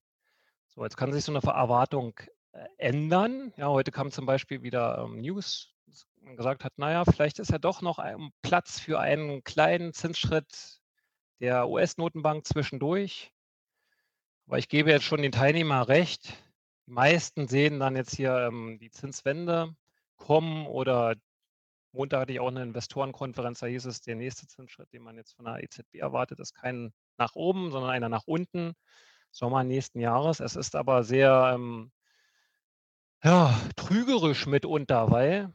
So, jetzt kann sich so eine Erwartung äh, ändern. Ja, heute kam zum Beispiel wieder ähm, News, man gesagt hat, naja, vielleicht ist ja doch noch ein Platz für einen kleinen Zinsschritt der US-Notenbank zwischendurch. Aber ich gebe jetzt schon den Teilnehmern recht. Meisten sehen dann jetzt hier ähm, die Zinswende kommen oder Montag hatte ich auch eine Investorenkonferenz, da hieß es, der nächste Zinsschritt, den man jetzt von der EZB erwartet, ist kein nach oben, sondern einer nach unten. Sommer nächsten Jahres. Es ist aber sehr, ähm ja, trügerisch mitunter, weil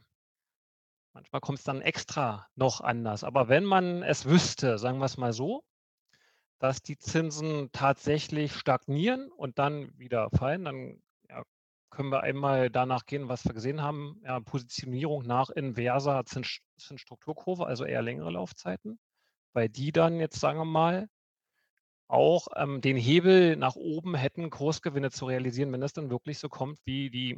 manchmal kommt's dann extra noch anders. Aber wenn man es wüsste, sagen wir's mal so, dass die Zinsen tatsächlich stagnieren und dann wieder fallen, dann, können wir einmal danach gehen, was wir gesehen haben, ja, Positionierung nach inverser Zins Zinsstrukturkurve, also eher längere Laufzeiten, weil die dann jetzt, sagen wir mal auch, ähm, den Hebel nach oben hätten, Kursgewinne zu realisieren, wenn das dann wirklich so kommt, wie die,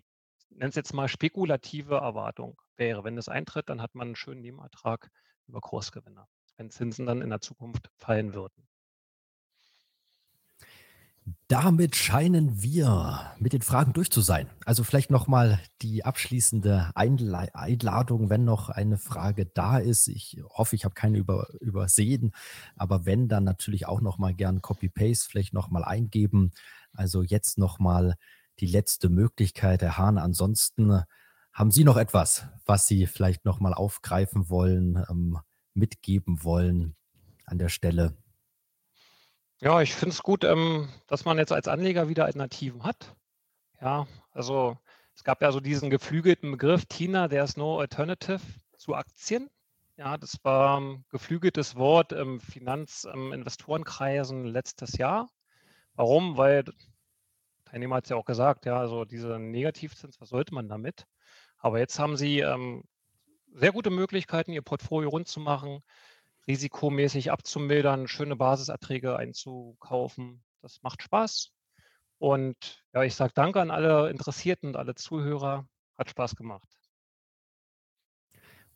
ich nenne es jetzt mal spekulative Erwartung wäre. Wenn das eintritt, dann hat man 'n schönen Nebenertrag über Kursgewinne, wenn Zinsen dann in der Zukunft fallen würden. Damit scheinen wir mit den Fragen durch zu sein. Also, vielleicht noch mal die abschließende Einladung, wenn noch eine Frage da ist. Ich hoffe, ich habe keine über übersehen, aber wenn, dann natürlich auch noch mal gern Copy Paste vielleicht noch mal eingeben. Also, jetzt noch mal die letzte Möglichkeit, Herr Hahn. Ansonsten haben Sie noch etwas, was Sie vielleicht noch mal aufgreifen wollen, ähm, mitgeben wollen an der Stelle? Ja, ich finde es gut, ähm, dass man jetzt als Anleger wieder Alternativen hat. Ja, also, es gab ja so diesen geflügelten Begriff TINA, there's no alternative zu Aktien. Ja, das war 'n geflügeltes Wort im Finanz ähm, Investorenkreisen letztes Jahr. Warum? Weil Teilnehmer hat's ja auch gesagt, ja, also dieser Negativzins, was sollte man damit? Aber jetzt haben sie, ähm, sehr gute Möglichkeiten, ihr Portfolio rund zu machen, risikomäßig abzumildern, schöne Basiserträge einzukaufen. Das macht Spaß. Und ja, ich sage danke an alle Interessierten und alle Zuhörer. Hat Spaß gemacht.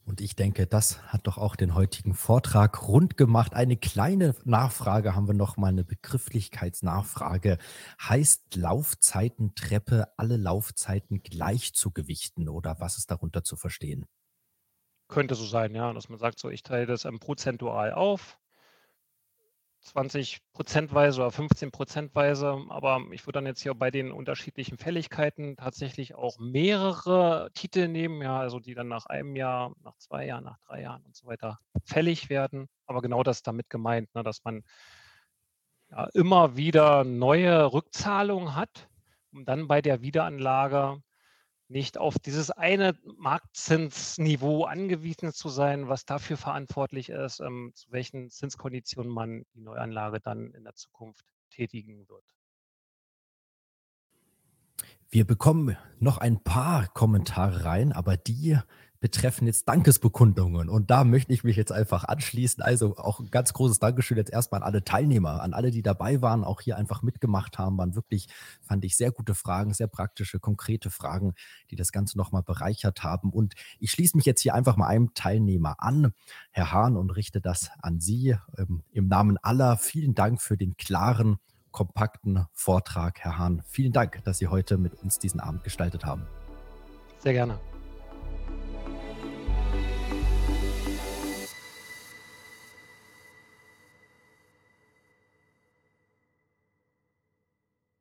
Und ich denke, das hat doch auch den heutigen Vortrag rund gemacht. Eine kleine Nachfrage haben wir noch mal, 'ne Begrifflichkeitsnachfrage. Heißt Laufzeitentreppe, alle Laufzeiten gleich zu gewichten oder was ist darunter zu verstehen? Könnte so sein, ja, dass man sagt so: „Ich teile das, ähm, prozentual auf“ 20 prozentweise oder 15 prozentweise, aber ich würde dann jetzt hier bei den unterschiedlichen Fälligkeiten tatsächlich auch mehrere Titel nehmen, ja, also die dann nach 1 Jahr, nach 2 Jahren, nach 3 Jahren und so weiter fällig werden. Aber genau das ist damit gemeint, ne, dass man ja, immer wieder neue Rückzahlungen hat, um dann bei der Wiederanlage nicht auf dieses eine Marktzinsniveau angewiesen zu sein, was dafür verantwortlich ist, ähm, zu welchen Zinskonditionen man die Neuanlage dann in der Zukunft tätigen wird. Wir bekommen noch ein paar Kommentare rein, aber die betreffen jetzt Dankesbekundungen. Und da möchte ich mich jetzt einfach anschließen. Also, auch 'n ganz großes Dankeschön jetzt erst mal an alle Teilnehmer, an alle, die dabei waren, auch hier einfach mitgemacht haben. Waren wirklich, fand ich, sehr gute Fragen, sehr praktische, konkrete Fragen, die das Ganze noch mal bereichert haben. Und ich schließe mich jetzt hier einfach mal einem Teilnehmer an, Herr Hahn, und richte das an Sie, ähm, im Namen aller. Vielen Dank für den klaren, kompakten Vortrag, Herr Hahn. Vielen Dank, dass Sie heute mit uns diesen Abend gestaltet haben. Sehr gerne.